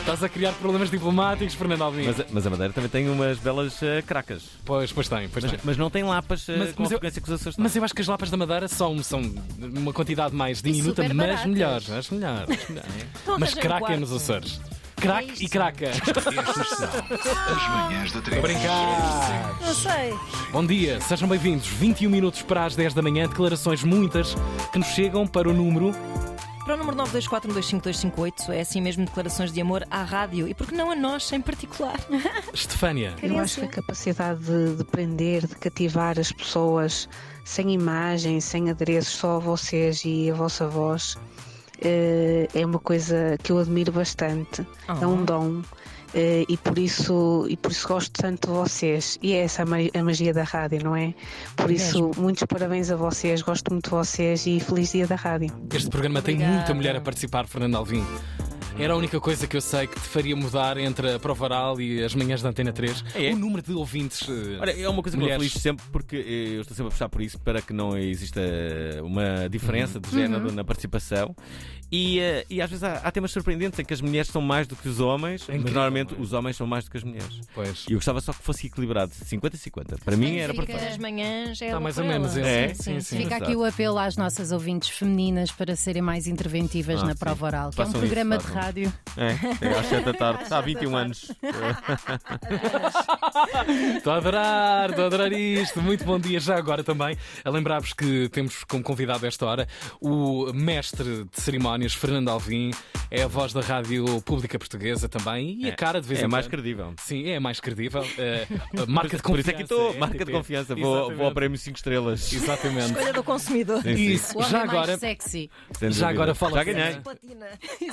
Estás a criar problemas diplomáticos, Fernando Alvim. Mas, a- mas a Madeira também tem umas belas eh, cracas. Pois, pois tem, pois Mas, tem. mas não tem lapas eh, Mas- com mas a eu- frequência que os Açores têm. Mas eu acho que as lapas da Madeira são, são uma quantidade mais diminuta, super mas baratas. melhores. As melhores. Mas arranjem um craca é quarto. nos Açores. Crack e craca. Estas são as manhãs da 3. Brincar. Não sei. Bom dia, sejam bem-vindos. 21 minutos para as 10 da manhã, declarações muitas que nos chegam para o número. Para o número 924125258 é assim mesmo declarações de amor à rádio e porque não a nós em particular. Estefânia. Eu acho que a capacidade de, de prender, de cativar as pessoas sem imagem, sem adereços, só a vocês e a vossa voz, é uma coisa que eu admiro bastante. É um dom. eh, E por, isso, e por isso gosto tanto de vocês. E é essa a ma- a magia da rádio, não é? Por isso, muitos parabéns a vocês, gosto muito de vocês e feliz dia da rádio. Este programa tem Obrigada. muita mulher a participar, Fernando Alvim. Era a única coisa que eu sei que te faria mudar entre a prova oral e as manhãs da Antena 3. O número de ouvintes. eh, Olha, é uma coisa que me mulheres. feliz sempre porque eh, eu estou sempre a puxar por isso para que não exista eh, uma diferença de género Uhum. na participação. E, e às vezes há, há temas surpreendentes em que as mulheres são mais do que os homens, mas incrível, normalmente os homens são mais do que as mulheres. Pois. E eu gostava só que fosse equilibrado, 50-50. Para mim era perfeito. nas manhãs, é Tá bom mais ou menos. É? Sim, sim. Fica aqui o apelo às nossas ouvintes femininas para serem mais interventivas Ah, na sim. prova oral, que é um Façam isso, programa de façam. Rádio. É, é às 7 da tarde. Há 21 anos. Estou a adorar, estou a adorar isto. Muito bom dia já agora também. A lembrar-vos que temos como convidado a esta hora o mestre de cerimónias, Fernando Alvim. É a voz da Rádio Pública Portuguesa também e a É, cara de vez é em mais quando. credível. Sim, é mais credível. A marca de Por isso confiança. é que estou, marca de RTP. confiança. Vou, vou ao prémio 5 estrelas. Exatamente. Escolha do consumidor. Sim, sim. Isso, já mais agora. sexy. Já agora fala Já a ganhei.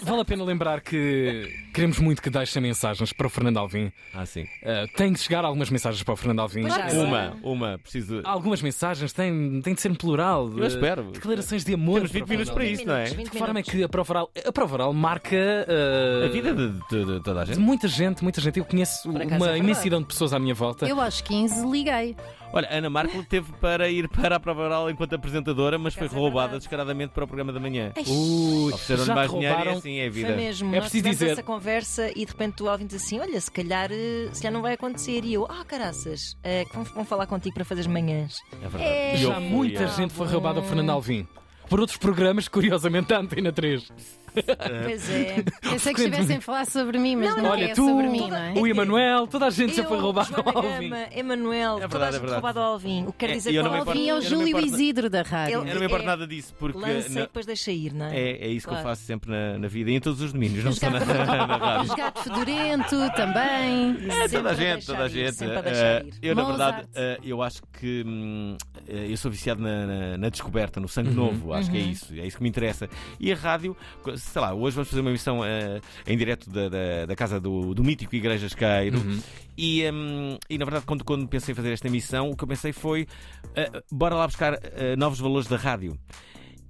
Vale a pena lembrar que queremos muito que deixem mensagens para o Fernando Alvim. Ah, sim. Eh, tem de chegar algumas mensagens para o Fernando Alvim. Eh, Uma, uma, preciso. Algumas mensagens têm, têm de ser em plural. Eu eh, espero. Declarações de amor. Temos 20 para minutos para isso, não é? 20 De que forma é que a prova oral, a prova oral marca eh, A vida de, de- de toda a de gente. muita gente, muita gente. Eu conheço é uma verdade. imensidão de pessoas à minha volta. Eu aos 15 liguei. Olha, Ana Marco teve para ir para a prova oral enquanto apresentadora, mas foi é roubada descaradamente para o programa da manhã. Ui, Ofereceram-lhe já mais te dinheiro e roubaram. assim é a Foi vida. Mesmo. É Nós preciso tivemos dizer- essa conversa e de repente o Alvin diz assim: Olha, se calhar, eh, se calhar não vai acontecer. E eu, ah, caraças, que vamos, vamos falar contigo para fazer as manhãs. É verdade. É, E Já muita gente foi roubada ao Fernando Alvim. Por outros programas, curiosamente, da Antena 3. Pois é. Pensei que estivessem a falar sobre mim, mas não, Olha, é tu, sobre mim, não é? o Emanuel, toda a gente já Eu, foi roubada Joana ao. Gama, Emanuel, É toda a verdade, é gente verdade. roubado ao Alvin. O que quer É, dizer e eu que não o Alvin Alvin é o Eu não Júlio Isidro da rádio. Ele- Eu não me importo É. nada disso, porque lança e na- depois deixa ir, não é? é, é isso que eu Claro. faço sempre na, na vida e em todos os domínios, não só na, na rádio. Os gato fedorento também. É, Sempre toda a gente, toda a gente. sempre Eh, ir. eu, na verdade, eh, eu acho que hum, eh, eu sou viciado na, descoberta, no Uhum. sangue novo. Acho que é isso, é isso que me interessa. E a rádio, sei lá, hoje vamos fazer uma emissão eh, em direto da, da, da casa do, do mítico Igrejas Queiro. Uhum. E, hum, e na verdade, quando, quando pensei em fazer esta emissão, o que eu pensei foi: eh, bora lá buscar eh, novos valores da rádio.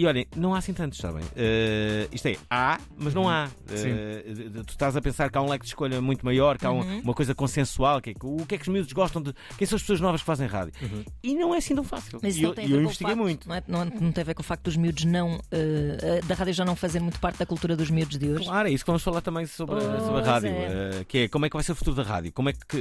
E olhem, não há assim tantos, sabem? Eh, isto é, há, mas não há. Sim. Eh, tu estás a pensar que há um leque de escolha muito maior, que há um- uma coisa consensual, que é, o que é que os miúdos gostam de. Quem são as pessoas novas que fazem rádio? E não é assim tão fácil. Mas e eu, eu investiguei facto, muito. Não, é? Não- não tem a ver com o facto dos miúdos não. eh, da rádio já não fazer muito parte da cultura dos miúdos de hoje. Claro, é isso que vamos falar também sobre, a- sobre a rádio. é. que é como é que vai ser o futuro da rádio? Como é que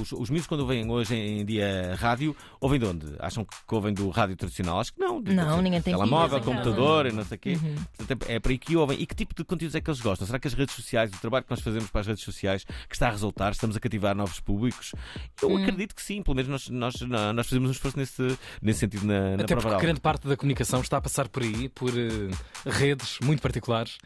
os, os miúdos, quando ouvem hoje em dia rádio, ouvem de onde? Acham que ouvem do rádio tradicional? Acho que não. Não, ninguém tem Telemóvel. Computador e não sei o quê. Uhum. Portanto, é para aí que ouvem. E que tipo de conteúdos é que eles gostam? Será que as redes sociais, o trabalho que nós fazemos para as redes sociais, que está a resultar, estamos a cativar novos públicos? Eu Hum. acredito que sim, pelo menos nós, nós, nós fazemos um esforço nesse, nesse sentido na, na Até prova porque grande parte da comunicação está a passar por aí, por eh, redes muito particulares.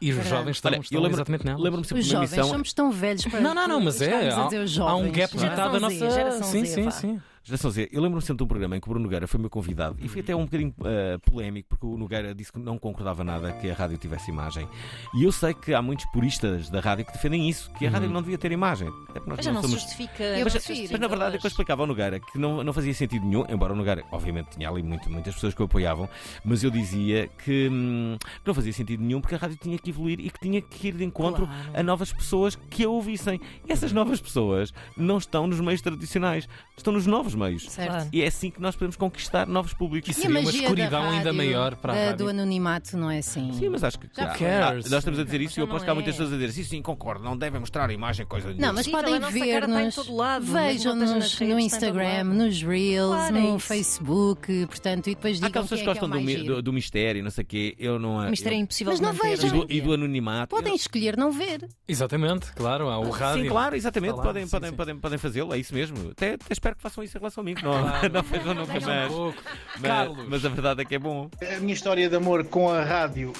E os Verdade. jovens estão, Olha, estão eu lembro- exatamente nelas. lembro-me sempre Os jovens, emissão. somos tão velhos para. Não, não, não, mas é. Há, um gap metade da nossa. geração sim, Z, sim, sim. Geração Z, eu lembro-me sempre de um programa em que o Bruno Nogueira foi meu convidado e foi até um bocadinho eh, polémico porque o Nogueira disse que não concordava nada que a rádio tivesse imagem. E eu sei que há muitos puristas da rádio que defendem isso, que a rádio não devia ter imagem. É Mas já não se somos- justifica. Eu mas, prefiro. mas na verdade é que eu explicava ao Nogueira que não, não fazia sentido nenhum, embora o Nogueira, obviamente, tinha ali muito- muitas pessoas que o apoiavam, mas eu dizia que, hum, que não fazia sentido nenhum porque a rádio tinha que evoluir e que tinha que ir de encontro Claro. a novas pessoas que a ouvissem. E essas novas pessoas não estão nos meios tradicionais, estão nos novos meios. Certo. E é assim que nós podemos conquistar novos públicos. E E a seria uma magia escuridão da ainda maior para a da- rádio. do anonimato, não é assim? Sim, mas acho que Já ah, cares? nós estamos a dizer isso e eu aposto que há muitas é. pessoas a dizer sim, sim, concordo, não devem mostrar a imagem, coisa nenhuma. Não, mas Sim, podem ver-nos. Vejam-nos no Instagram, nos Reels, Claro, é no isso. Facebook, portanto, e depois Há digam aquelas quem pessoas é que é gostam do, mistério, não sei o quê. Eu não O mistério é impossível Mas não vejam. e, do, anonimato. Podem escolher não ver. Exatamente, claro, há o rádio. Sim, claro, exatamente. Podem, sim, podem, sim. podem, podem fazê-lo, é isso mesmo. Até, até espero que façam isso relação a mim, que não, não um mais. pouco. Mas, Carlos. mas a verdade é que é bom. A minha história de amor com a rádio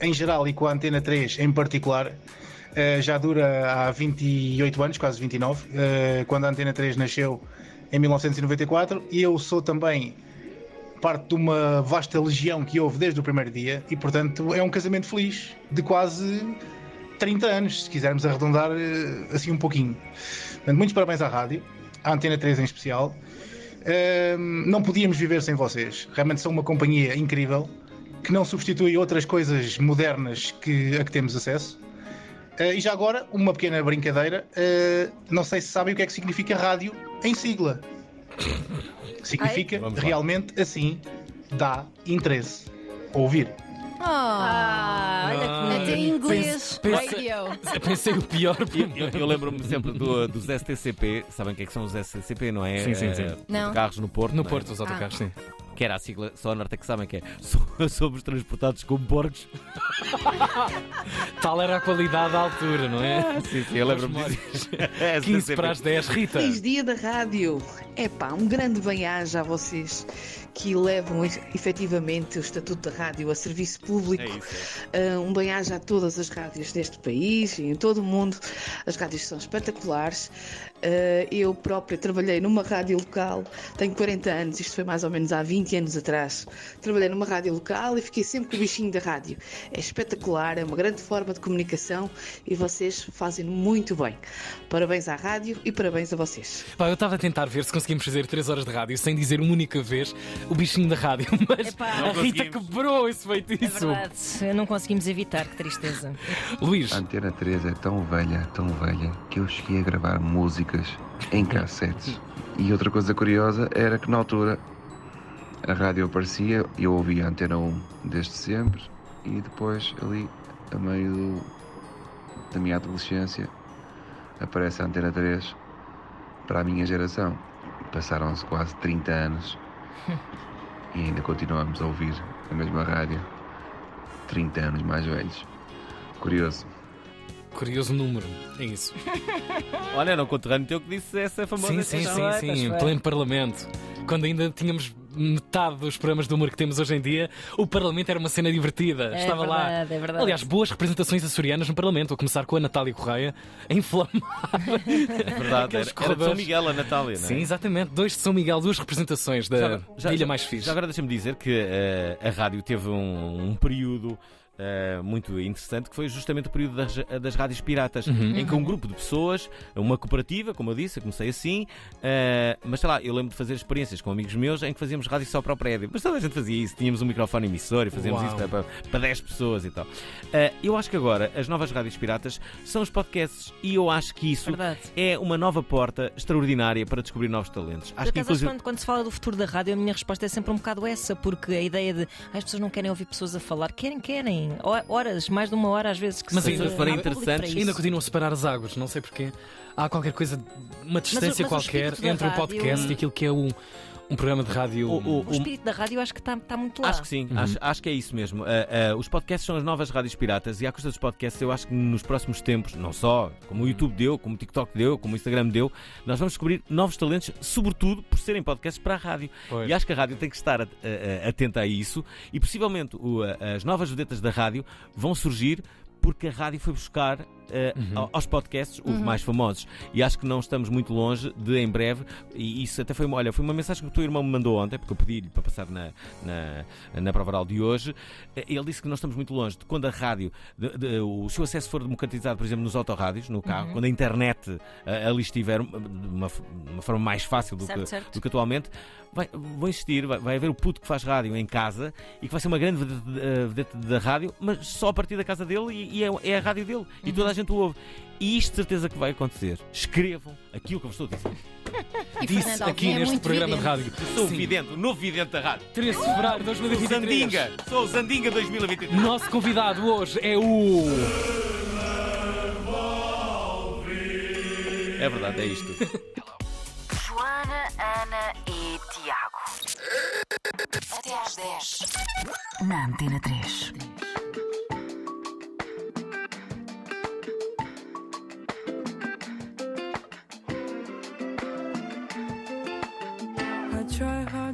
em geral e com a Antena 3 em particular eh, já dura há 28 anos, quase 29, eh, quando a Antena 3 nasceu em 1994 e eu sou também parte de uma vasta legião que houve desde o primeiro dia e portanto é um casamento feliz de quase 30 anos, se quisermos arredondar eh, assim um pouquinho. Portanto, muitos parabéns à rádio, à Antena 3 em especial. Não podíamos viver sem vocês. Realmente são uma companhia incrível que não substitui outras coisas modernas que, a que temos acesso. Eh, e já agora, uma pequena brincadeira. eh, não sei se sabem o que é que significa rádio em sigla. Significa realmente assim, dá interesse. Ouvir. Ah, olha que até em inglês. Pense- Radio. Pensei o pior. Eu, eu lembro-me sempre do- dos STCP. Sabem o que é que são os STCP, não é? Sim, sim, sim. Eh, Não. Carros no Porto. No não é? Porto, os autocarros, sim. Que era a sigla, só a Norte é que sabem que é. So- Somos transportados como porcos. Tal era a qualidade à altura, não é? Sim, sim, eu lembro-me disso. 15 para as 10, Rita. Feliz dia da rádio. Epá, um grande bem-aja a vocês que levam efetivamente o Estatuto da Rádio a serviço público. Ah, um bem-aja a todas as rádios deste país e em todo o mundo. As rádios são espetaculares. Ah, eu própria trabalhei numa rádio local, tenho 40 anos, isto foi mais ou menos há 20 anos atrás. Trabalhei numa rádio local e fiquei sempre com o bichinho da rádio. É espetacular, é uma grande forma de comunicação e vocês fazem muito bem. Parabéns à rádio e parabéns a vocês. Pá, eu estava a tentar ver se conseguimos fazer 3 horas de rádio sem dizer uma única vez o bichinho da rádio, mas a Rita quebrou esse É feitiço. verdade, não conseguimos evitar, que tristeza. Luís. A Antena 3 é tão velha, tão velha, que eu cheguei a gravar músicas em cassetes. E outra coisa curiosa era que na altura a rádio aparecia, eu ouvia a Antena 1 desde sempre, e depois ali, a meio do- da minha adolescência, aparece a Antena 3 para a minha geração. Passaram-se quase 30 anos e ainda continuamos a ouvir a mesma rádio, 30 anos mais velhos. Curioso. Curioso número, é isso. Olha, era um conterrâneo teu que disse essa famosa Sim, sim, sim, sim, em pleno Parlamento. Quando ainda tínhamos metade dos programas de humor que temos hoje em dia, o Parlamento era uma cena divertida. É Estava lá. verdade, é verdade. Aliás, boas representações açorianas no Parlamento, a começar com a Natália Correia, a inflamar. É verdade, era, era de São. Miguel a Natália, não é? Sim, exatamente. Dois de São Miguel, duas representações da, da Ilha Mais Fixe. Já agora deixa-me dizer que eh, a rádio teve um, um período. Eh, muito interessante que foi justamente o período das, das rádios piratas Uhum. em que um grupo de pessoas, uma cooperativa, como eu disse, eu comecei assim, eh, mas sei lá, eu lembro de fazer experiências com amigos meus em que fazíamos rádio só para o prédio, mas toda a gente fazia isso, tínhamos um microfone emissor e fazíamos Uau. isso para, para, para 10 pessoas e tal. Eh, eu acho que agora as novas rádios piratas são os podcasts e eu acho que isso é uma nova porta extraordinária para descobrir novos talentos. Acho que inclusive quando, quando se fala do futuro da rádio, a minha resposta é sempre um bocado essa, porque a ideia de "Ah, as pessoas não querem ouvir pessoas a falar, querem, querem. Ho- Horas, mais de uma hora às vezes que Mas se ainda, para isso. ainda continuam a separar as águas, não sei porquê. Há qualquer coisa, uma distância mas o qualquer entre o podcast e aquilo que é um, um programa de rádio. O espírito da rádio acho que está está muito lá. Acho que sim, Uhum. acho, acho que é isso mesmo. Ah, ah, os podcasts são as novas rádios piratas e à custa dos podcasts eu acho que nos próximos tempos, não só como o YouTube deu, como o TikTok deu, como o Instagram deu, nós vamos descobrir novos talentos, sobretudo por serem podcasts para a rádio. Pois. E acho que a rádio tem que estar atenta a isso e possivelmente o, as novas vedetas da rádio vão surgir porque a rádio foi buscar ah, ao- aos podcasts os Uhum. mais famosos. E acho que não estamos muito longe de, em breve, e isso até foi, uma- olha, foi uma mensagem que o teu irmão me mandou ontem, porque eu pedi-lhe para passar na, na, na prova oral de hoje. Eh, Ele disse que não estamos muito longe de quando a rádio, de- de- o seu acesso for democratizado, por exemplo, nos autorrádios, no carro, Uhum. quando a internet ah, ali estiver de uma, de uma forma mais fácil do, Certo, que, certo. do que atualmente, vai, vão existir, vai, vai haver o puto que faz rádio em casa e que vai ser uma grande vedete, eh, vedete da rádio, mas só a partir da casa dele e, e é, é a rádio dele. E toda a gente o ouve. E isto de certeza que vai acontecer. Escrevam aquilo que eu vos estou a dizer. Disse aqui é neste programa de vidente. rádio. Eu sou o vidente, o novo vidente da rádio. 13 de fevereiro de Sou o 2023. Zandinga. Sou o Zandinga 2023. Nosso convidado hoje é o. É verdade, é isto. Joana, Ana e Tiago. Até às 10. Na Antena 3.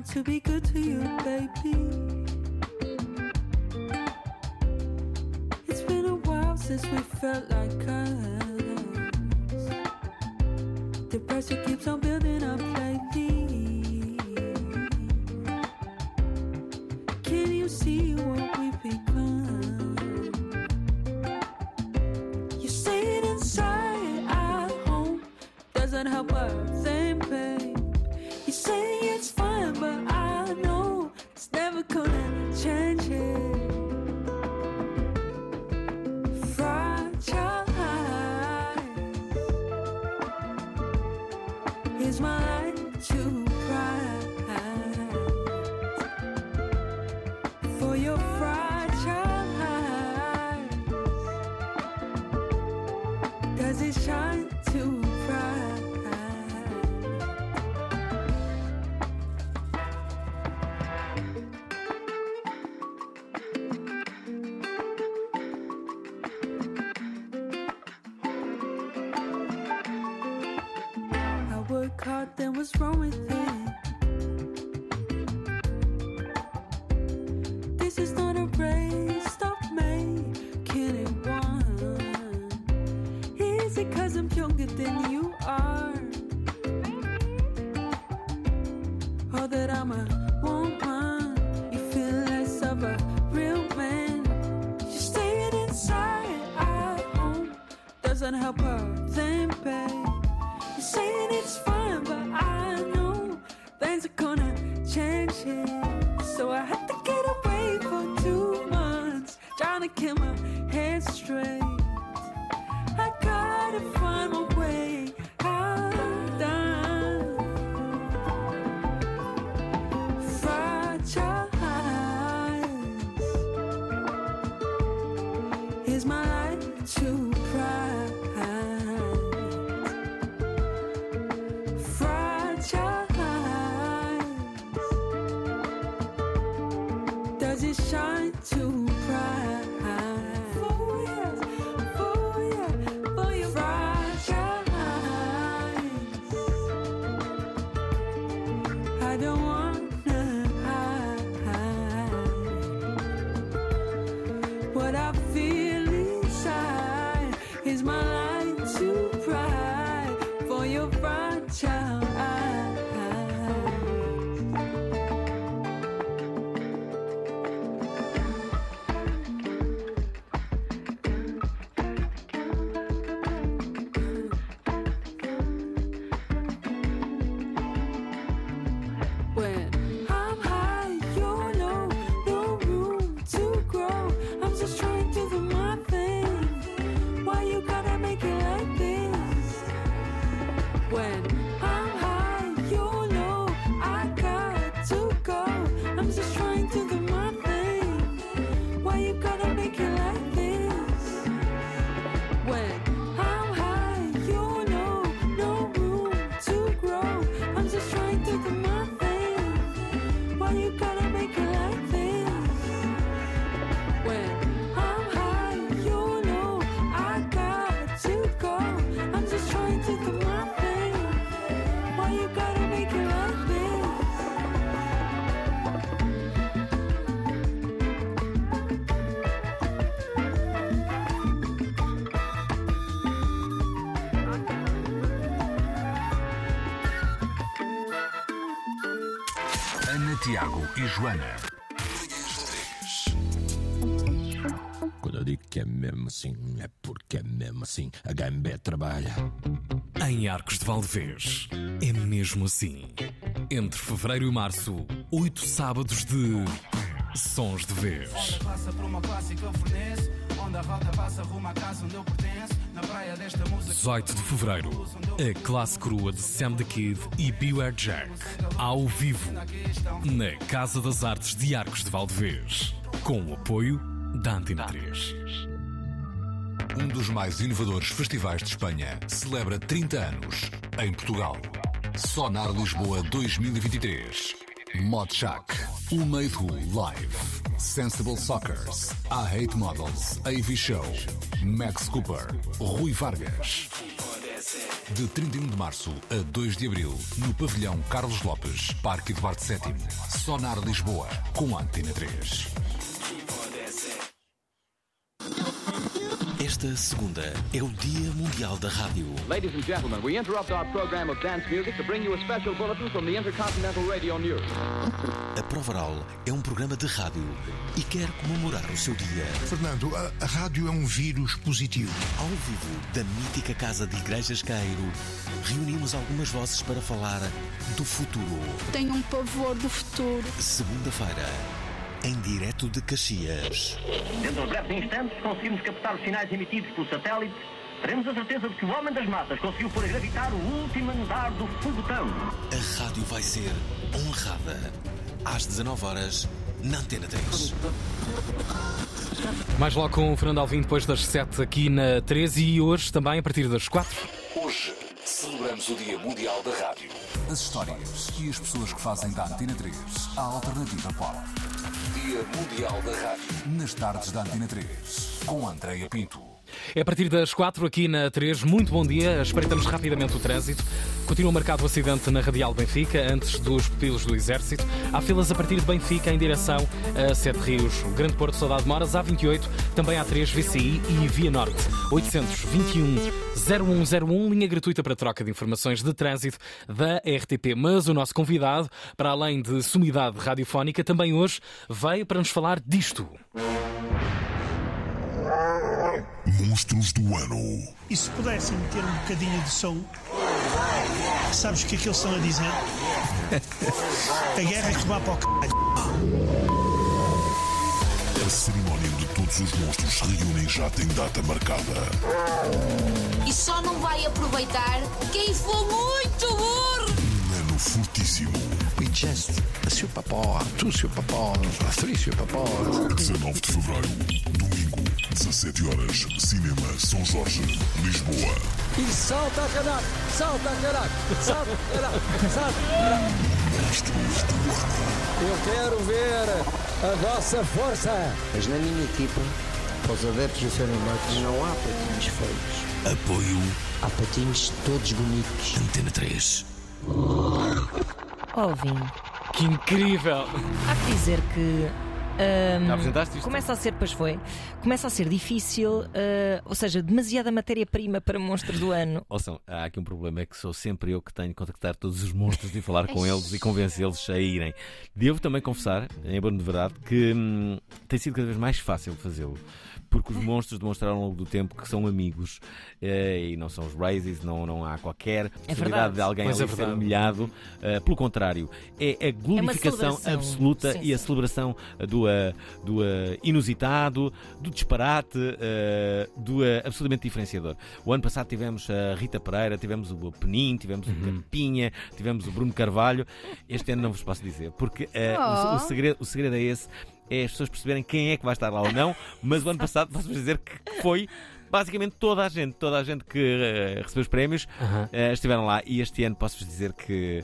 Hard to be good to you, baby. It's been a while since we felt like us. The pressure keeps on building up lately. Can you see what we've become? You say it inside at home doesn't help a never gonna change it. Fragile e Joana. Quando eu digo que é mesmo assim, é porque é mesmo assim. A Gambé trabalha. Em Arcos de Valdevez, é mesmo assim. Entre fevereiro e março, oito sábados de Sons de Vez. passa por uma eu forneço. Onde a rota passa rumo à casa onde eu pertenço. Na praia desta música. 18 de fevereiro, a classe crua de Sam the Kid e Beware Jack, ao vivo, na Casa das Artes de Arcos de Valdevez, com o apoio da Antena 3. Um dos mais inovadores festivais de Espanha celebra 30 anos em Portugal. Sonar Lisboa 2023. Mod Shack, O Made Who Live, Sensible Soccers, I Hate Models, AV Show, Max Cooper, Rui Vargas. De 31 de março a 2 de abril, no pavilhão Carlos Lopes, Parque Eduardo VII. Sonar Lisboa, com a Antena 3. Esta segunda é o Dia Mundial da Rádio. Ladies and gentlemen, we interrupt our program of dance music to bring you a special bulletin from the Intercontinental Radio News. A Provaral é um programa de rádio e quer comemorar o seu dia. Fernando, a, a rádio é um vírus positivo. Ao vivo, da mítica Casa de Igrejas Cairo, reunimos algumas vozes para falar do futuro. Tenho um pavor do futuro. Segunda-feira, em direto de Caxias. Dentro de breves instantes conseguimos captar os sinais emitidos pelo satélite. Teremos a certeza de que o homem das massas conseguiu pôr a gravitar o último andar do foguetão. A rádio vai ser honrada. Às 19 horas, na Antena 3. Mais logo com o Fernando Alvim depois das 7 aqui na 13 e hoje também a partir das 4. Hoje celebramos o Dia Mundial da Rádio. As histórias e as pessoas que fazem da Antena 3 a alternativa pop. Dia Mundial da Rádio. Nas tardes da Antena 3. Com Andreia Pinto. É a partir das 4 aqui na 3. Muito bom dia. Espreitamos rapidamente o trânsito. Continua marcado o acidente na Radial Benfica, antes dos pupilos do Exército. Há filas a partir de Benfica em direção a Sete Rios. O Grande Porto Saudade Moras, A28, também A3, VCI e Via Norte. 821 0101, linha gratuita para troca de informações de trânsito da RTP. Mas o nosso convidado, para além de sumidade radiofónica, também hoje veio para nos falar disto. Monstros do ano. E se pudessem ter um bocadinho de som, sabes o que é que eles estão a dizer? A guerra é que vá para o c. A cerimónia onde todos os monstros se reúnem já tem data marcada. E só não vai aproveitar quem for muito burro. Um ano fortíssimo. We just a superpower, two superpowers, three superpowers. 19 de fevereiro, domingo, 17 horas, Cinema São Jorge, Lisboa. E salta, caraca! Salta, caraca! Salta, caraca! Salta, caraca! Monstros do ano. Eu quero ver a vossa força! Mas na minha equipa, para os adeptos do. Matos, não há patinhos feios. Apoio Há patinhos todos bonitos. Antena 3. Ouvi. Que incrível! Há que dizer que. Já apresentaste isto? Começa a ser, pois foi, começa a ser difícil, ah, ou seja, demasiada matéria-prima para monstros do ano. Ouçam, há aqui um problema, é que sou sempre eu que tenho que contactar todos os monstros e falar com eles e convencê-los a irem. Devo também confessar, em bom de verdade, que hum, tem sido cada vez mais fácil fazê-lo. Porque os monstros demonstraram ao longo do tempo que são amigos eh, e não são os Razzies, não, não há qualquer possibilidade verdade. de alguém é ali ser verdade. humilhado. Eh, pelo contrário, é a glorificação celebração. absoluta Sim, e a celebração do, do inusitado, do disparate, eh, do eh, absolutamente diferenciador. O ano passado tivemos a Rita Pereira, tivemos o Penin, tivemos o Capinha, tivemos o Bruno Carvalho. Este ano não vos posso dizer, porque eh, o, o Oh. segredo, o segredo é esse: é as pessoas perceberem quem é que vai estar lá ou não. Mas o ano passado posso-vos dizer que foi. Basicamente toda a gente, toda a gente que eh, recebeu os prémios Aham. eh, estiveram lá e este ano posso-vos dizer que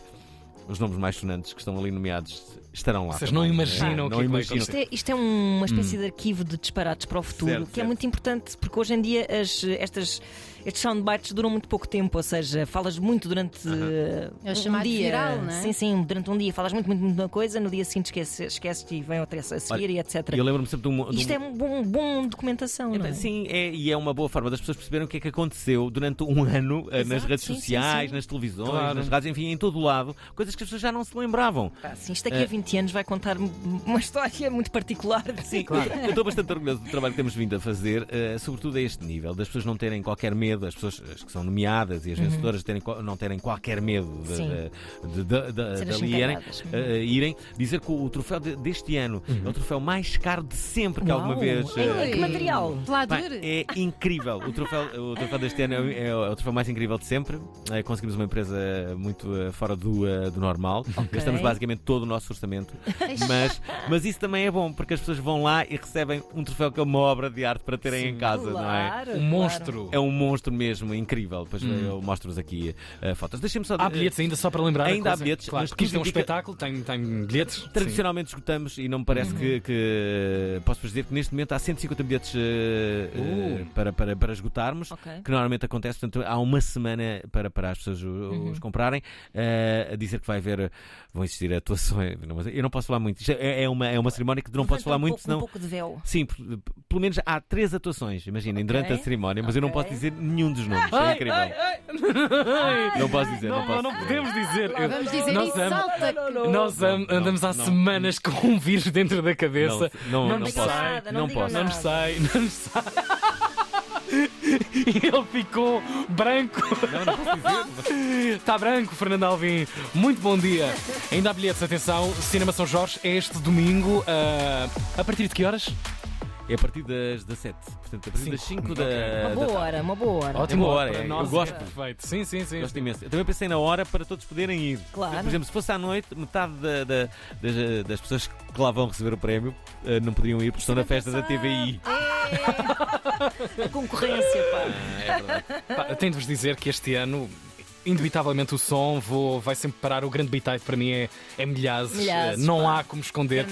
os nomes mais sonantes que estão ali nomeados estarão lá. Vocês também. não imaginam Eh, o que não é que vai imaginam. Isto é, isto é uma espécie de arquivo de disparates para o futuro, Certo, que é certo. muito importante, porque hoje em dia as, estas, estes soundbites duram muito pouco tempo, ou seja, falas muito durante eh, É o um chamado dia. viral, não é? Sim, sim, durante um dia falas muito, muito, muito uma coisa, no dia seguinte esqueces, esqueces e vem outra a seguir Olha, e etc. Eu lembro-me sempre de um. de um- Isto é um bom, bom documentação, não é? Sim, é, e é uma boa forma das pessoas perceberem o que é que aconteceu durante um ano eh, nas Exato, redes sim, sim, sociais, sim. nas televisões, Claro. nas rádios, enfim, em todo o lado, coisas que as pessoas já não se lembravam. Pá, sim, isto daqui Eh, a 20 anos vai contar uma história muito particular. Sim, eu estou bastante orgulhoso do trabalho que temos vindo a fazer, eh, sobretudo a este nível, das pessoas não terem qualquer medo, as pessoas as que são nomeadas e as vencedoras terem, não terem qualquer medo de, Uhum. De, de, de, de, ali irem, eh, irem. Dizer que o, o troféu de- deste ano é o troféu mais caro de sempre que Uau. alguma vez. Em que material? Pá, é incrível. O troféu, o troféu deste ano é, o- é o troféu mais incrível de sempre. Conseguimos uma empresa muito fora do, do normal. Gastamos basicamente todo o nosso orçamento. Mas, mas isso também é bom, porque as pessoas vão lá e recebem um troféu que é uma obra de arte para terem em casa, não é? Claro, Um claro. monstro. É um monstro mesmo, incrível. Depois Hum. eu mostro-vos aqui eh, fotos. Deixem-me só. Há bilhetes ainda só para lembrar. a Ainda há bilhetes, Claro, mas porque isto é um indica- espetáculo, tem, tem bilhetes. Tradicionalmente esgotamos e não me parece Uhum. que, que- posso dizer que neste momento há 150 bilhetes eh, Uh. para, para, para esgotarmos, Ok. que normalmente acontece, portanto há uma semana para, para as pessoas o- Uhum. os comprarem, a dizer que vai haver, vão existir atuações, não, mas eu não posso falar muito, Isto é, é uma, é uma cerimónia que não posso Levanta falar um muito, pouco- senão... Um pouco de véu. Sim, pelo menos há três atuações, imaginem, durante a cerimónia, mas eu não posso dizer nenhum dos nomes, é Ai, incrível. ai, ai. Não posso dizer, não, Não, posso não dizer. podemos dizer. Vamos dizer nós isso, salta! Nós am- Não, andamos há não. semanas com um vírus dentro da cabeça. Não, não, não nos posso. sai, nada, não não não nos nada. sai, não nos sai. E ele ficou branco. Não, não posso dizer. Está branco, Fernando Alvim. Muito bom dia. Ainda há bilhetes, atenção. Cinema São Jorge é este domingo. ah, a partir de que horas? É a partir das 17. Portanto, a partir das 5 da. Uma boa da hora, uma boa hora. Ótima hora, é. eu gosto. é perfeito. Sim, sim, sim. Gosto imenso. Eu também pensei na hora para todos poderem ir. Claro. Por exemplo, se fosse à noite, metade da- da- das, das pessoas que lá vão receber o prémio eh, não poderiam ir porque estão na festa da TVI. A concorrência, pá. É verdade. Pá, tenho de vos dizer que este ano. Indubitavelmente o som vou, vai sempre parar o grande bitite para mim é, é milhares. Milhares, Eh, não pá. há como esconder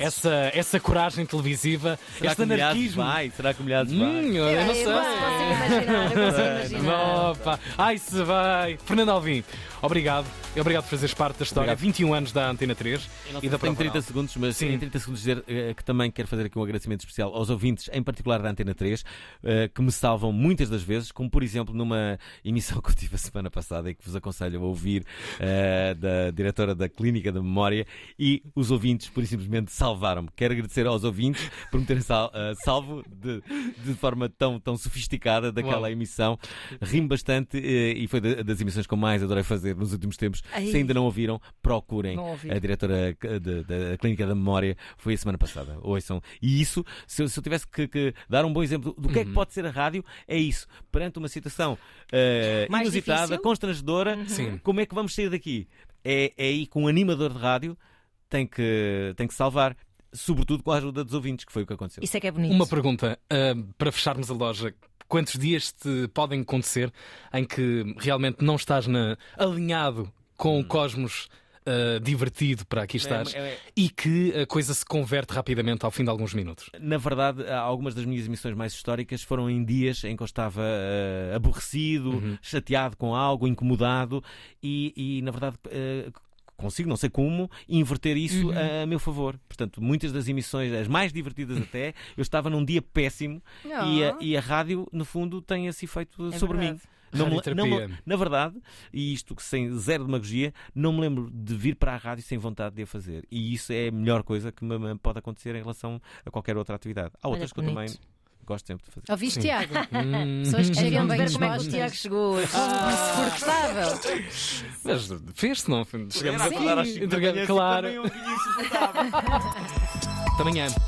essa, essa coragem televisiva, Será este que o Milhares anarquismo. vai? Será que o Milhares vai? Hum, eu, eu não sei. Eu consigo imaginar, eu consigo imaginar. Opa. Ai, se vai. Fernando Alvim, obrigado. Obrigado por fazeres parte da história. Obrigado. 21 anos da Antena 3 e da Tenho Prova 30 Oral. segundos, mas Sim. em 30 segundos dizer eh, que também quero fazer aqui um agradecimento especial aos ouvintes, em particular da Antena 3, eh, que me salvam muitas das vezes, como por exemplo numa emissão que eu tive a semana passada e que vos aconselho a ouvir, eh, da diretora da Clínica da Memória, e os ouvintes, por simplesmente, salvaram-me. Quero agradecer aos ouvintes por me terem sal- salvo de, de forma tão, tão sofisticada daquela Uau. emissão. Rimo bastante e foi da- das emissões que eu mais adorei fazer nos últimos tempos. Ai. Se ainda não ouviram, procurem Não ouvi. a diretora da Clínica da Memória foi a semana passada. Ouçam. E isso, se eu, se eu tivesse que, que dar um bom exemplo do que é que pode ser a rádio, é isso. Perante uma situação Mais inusitada, difícil? constrangedora, Sim. como é que vamos sair daqui? É, é aí com um animador de rádio tem que, tem que salvar. Sobretudo com a ajuda dos ouvintes, que foi o que aconteceu. Isso é que é bonito. Uma pergunta ah, para fecharmos a loja. Quantos dias te podem acontecer em que realmente não estás na- alinhado com o cosmos ah, divertido para aqui estás Hum. é- é- e que a coisa se converte rapidamente ao fim de alguns minutos? Na verdade, algumas das minhas emissões mais históricas foram em dias em que eu estava eh, aborrecido, Uhum. chateado com algo, incomodado e, e, na verdade, eh, consigo, não sei como, inverter isso Uhum. a, a meu favor. Portanto, muitas das emissões, as mais divertidas até, eu estava num dia péssimo e, a, Oh. e a rádio, no fundo, tem esse efeito É sobre verdade. mim. Não me, não me- na verdade, e isto que sem zero demagogia, não me lembro de vir para a rádio sem vontade de a fazer. E isso é a melhor coisa que me, me pode acontecer em relação a qualquer outra atividade. Há Olha outras que que eu também. Gosto sempre de fazer. Ouviste, Sim. Tiago? Hum. Pessoas que chegam Vamos bem ver como é que o. Tiago chegou hoje. Insuportável. Mas fez-se, não? Chegamos Era acordar às aqui, cinco da entregar- manhã, claro. assim, também um